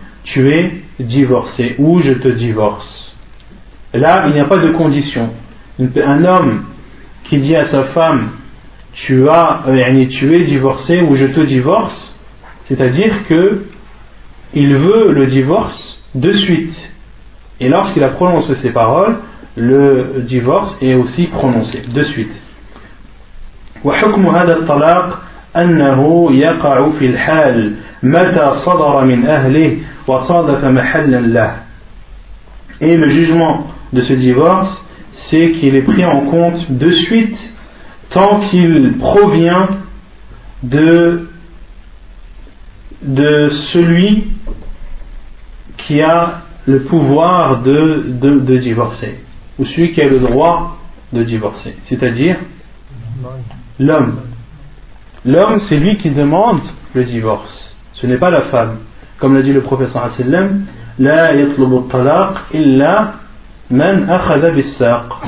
tu es divorcé ou je te divorce. Là, il n'y a pas de condition. Un homme qui dit à sa femme tu as euh, tu es divorcé ou je te divorce, c'est-à-dire que il veut le divorce de suite. Et lorsqu'il a prononcé ces paroles, le divorce est aussi prononcé de suite. وحكم هذا الطلاق أنه يقع في الحال متى صدر من أهله وصادف محلا له Et le jugement de ce divorce, c'est qu'il est pris en compte de suite tant qu'il provient de, de celui qui a le pouvoir de, de, de divorcer, ou celui qui a le droit de divorcer, c'est-à-dire l'homme. L'homme, c'est lui qui demande le divorce, ce n'est pas la femme. Comme l'a dit le professeur sallam, لا يطلب الطلاق إلا من أخذ بالساق.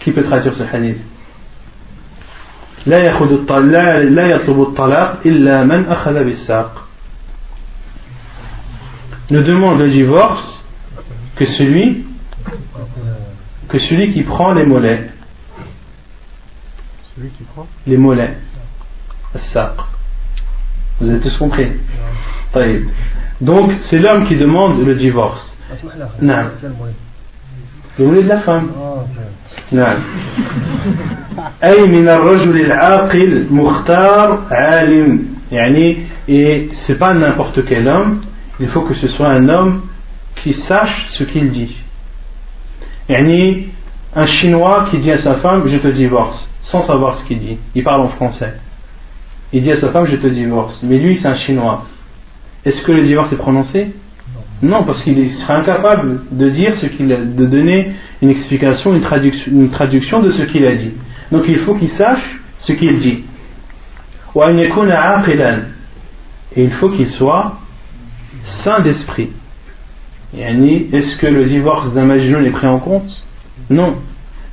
Qui peut traduire ce hadith لا يأخذ الطلاق لا يطلب الطلاق إلا من أخذ بالساق ne demande le divorce que celui que celui qui prend les mollets. Celui qui prend Les mollets. Ça. Vous avez tous compris Donc, c'est l'homme qui demande le divorce. Non. Le mollet de la femme. Non. أي من الرجل العاقل مختار عالم يعني et c'est pas n'importe quel homme il faut que ce soit un homme qui sache ce qu'il dit. Yani, un Chinois qui dit à sa femme Je te divorce, sans savoir ce qu'il dit. Il parle en français. Il dit à sa femme Je te divorce. Mais lui, c'est un Chinois. Est-ce que le divorce est prononcé? Non, parce qu'il sera incapable de dire ce qu'il de donner une explication, une traduction, une traduction de ce qu'il a dit. Donc il faut qu'il sache ce qu'il dit. Et il faut qu'il soit saint d'esprit. Est-ce que le divorce d'un majnun est pris en compte? Non,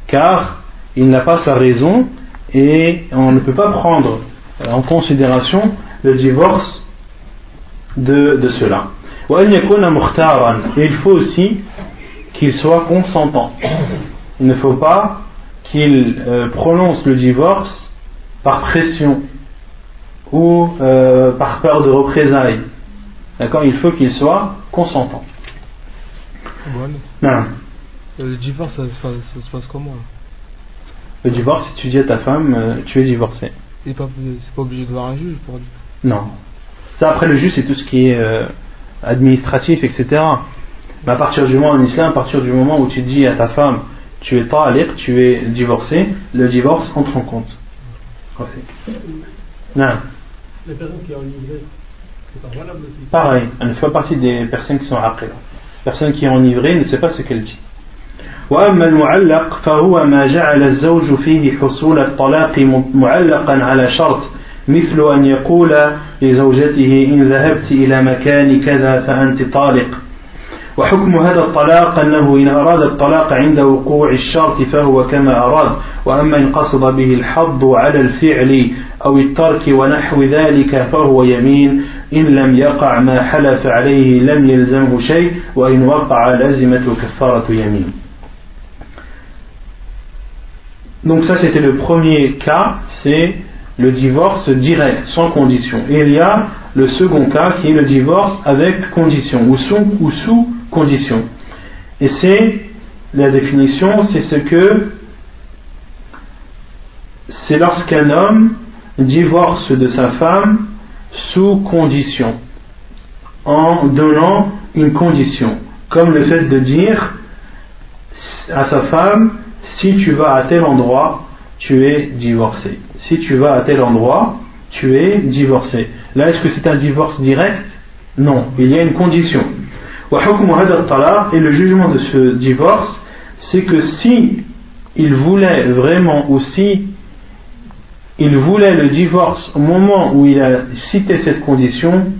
car il n'a pas sa raison et on ne peut pas prendre en considération le divorce de, de cela. Et il faut aussi qu'il soit consentant. Il ne faut pas qu'il euh, prononce le divorce par pression ou euh, par peur de représailles D'accord? Il faut qu'il soit consentant. Non. Le divorce, ça, se passe comment? Le divorce, si tu dis à ta femme, euh, tu es divorcé. C'est pas, pas obligé de voir un juge pour dire Non. Ça, après, le juge, c'est tout ce qui est euh, administratif, etc. Mais à partir du moment en islam, à partir du moment où tu dis à ta femme, tu es ta'aliq, tu es divorcé, le divorce entre en compte. Non. La personne qui est enivrée, Pareil, elle ne fait pas partie des personnes qui sont après. Personne qui est enivrée ne sait pas ce qu'elle dit. وأما المعلق فهو ما جعل الزوج فيه حصول الطلاق معلقا على شرط مثل أن يقول لزوجته إن ذهبت إلى مكان كذا فأنت طالق. وحكم هذا الطلاق أنه إن أراد الطلاق عند وقوع الشرط فهو كما أراد وأما إن قصد به الحظ على الفعل أو الترك ونحو ذلك فهو يمين إن لم يقع ما حلف عليه لم يلزمه شيء وإن وقع لزمته كفارة يمين. Donc ça c'était le premier cas, c'est le divorce direct, sans condition. Et il y a le second cas qui est le divorce avec condition ou sous, ou sous condition. Et c'est la définition, c'est ce que c'est lorsqu'un homme divorce de sa femme sous condition. en donnant une condition, comme le fait de dire à sa femme, si tu vas à tel endroit, tu es divorcé. Si tu vas à tel endroit, tu es divorcé. Là, est-ce que c'est un divorce direct? Non, il y a une condition. Et le jugement de ce divorce, c'est que si il voulait vraiment ou si il voulait le divorce au moment où il a cité cette condition,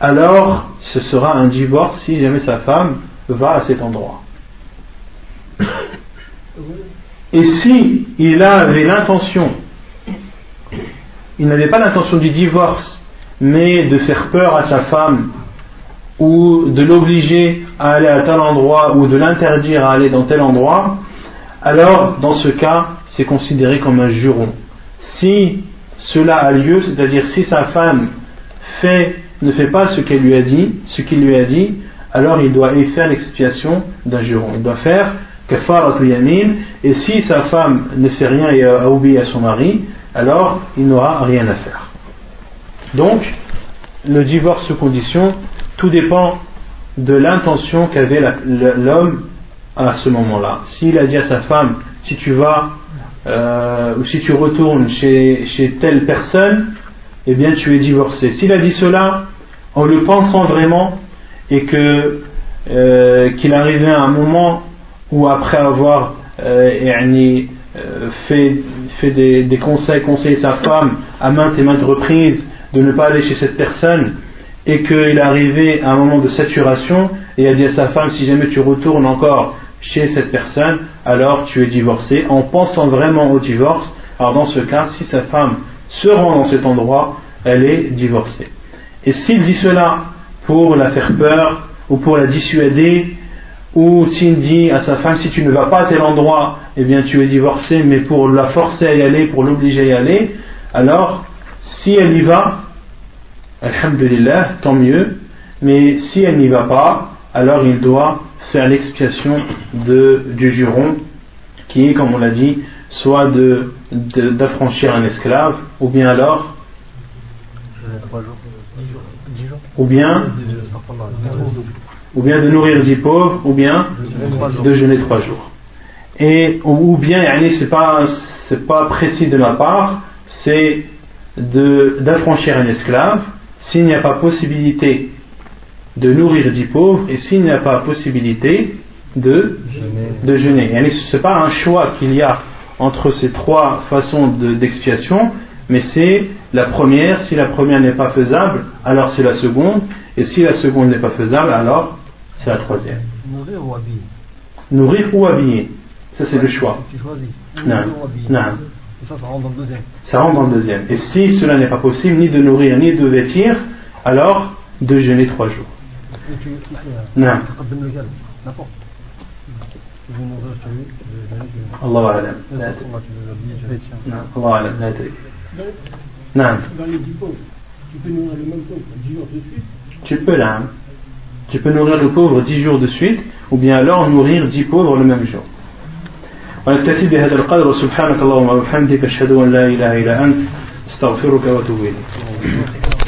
alors ce sera un divorce si jamais sa femme va à cet endroit. Et si il avait l'intention, il n'avait pas l'intention du divorce, mais de faire peur à sa femme, ou de l'obliger à aller à tel endroit, ou de l'interdire à aller dans tel endroit, alors dans ce cas, c'est considéré comme un juron. Si cela a lieu, c'est-à-dire si sa femme ne fait pas ce qu'elle lui a dit, ce qu'il lui a dit, alors il doit y faire l'expiation d'un juron. Il doit faire et si sa femme ne fait rien et a oublié à son mari, alors il n'aura rien à faire. Donc, le divorce sous condition, tout dépend de l'intention qu'avait l'homme à ce moment-là. S'il a dit à sa femme, si tu vas euh, ou si tu retournes chez, telle personne, eh bien tu es divorcé. S'il a dit cela en le pensant vraiment et que euh, qu'il arrivait à un moment ou après avoir euh, euh, fait, fait des, des, conseils, conseillé sa femme à maintes et maintes reprises de ne pas aller chez cette personne et qu'il est arrivé à un moment de saturation et a dit à sa femme si jamais tu retournes encore chez cette personne alors tu es divorcé. En pensant vraiment au divorce alors dans ce cas si sa femme se rend dans cet endroit elle est divorcée. Et s'il dit cela pour la faire peur ou pour la dissuader ou s'il dit à sa femme si tu ne vas pas à tel endroit, eh bien tu es divorcé, mais pour la forcer à y aller, pour l'obliger à y aller, alors si elle y va, alhamdulillah, tant mieux, mais si elle n'y va pas, alors il doit faire l'expiation du juron, qui est, comme on l'a dit, soit d'affranchir un esclave, ou bien alors, ou bien ou bien de nourrir dix pauvres, ou bien de jeûner trois jours. Et, ou bien, c'est pas, c'est pas précis de ma part, c'est d'affranchir un esclave s'il n'y a pas possibilité de nourrir dix pauvres et s'il n'y a pas possibilité de, de jeûner. Ce n'est pas un choix qu'il y a entre ces trois façons d'expiation, mais c'est la première. Si la première n'est pas faisable, alors c'est la seconde. Et si la seconde n'est pas faisable, alors c'est la troisième. Nourrir ou habiller Nourrir ou habiller. Ça, c'est le choix. Tu choisis. Non. non. Et ça, ça rentre dans le deuxième. Ça rentre dans le deuxième. Et si cela n'est pas possible, ni de nourrir, ni de vêtir, alors de jeûner trois jours. Et tu, non. N'importe. الله أعلم لا الله أعلم لا أدري نعم Dans les dix pauvres, tu peux nourrir le même pauvre dix jours de suite Tu peux là. Tu peux nourrir le pauvre dix jours de suite, ou bien alors nourrir dix pauvres le même jour. ونكتفي بهذا القدر وسبحانك اللهم وبحمدك أشهد أن لا إله إلا أنت استغفرك وأتوب إليك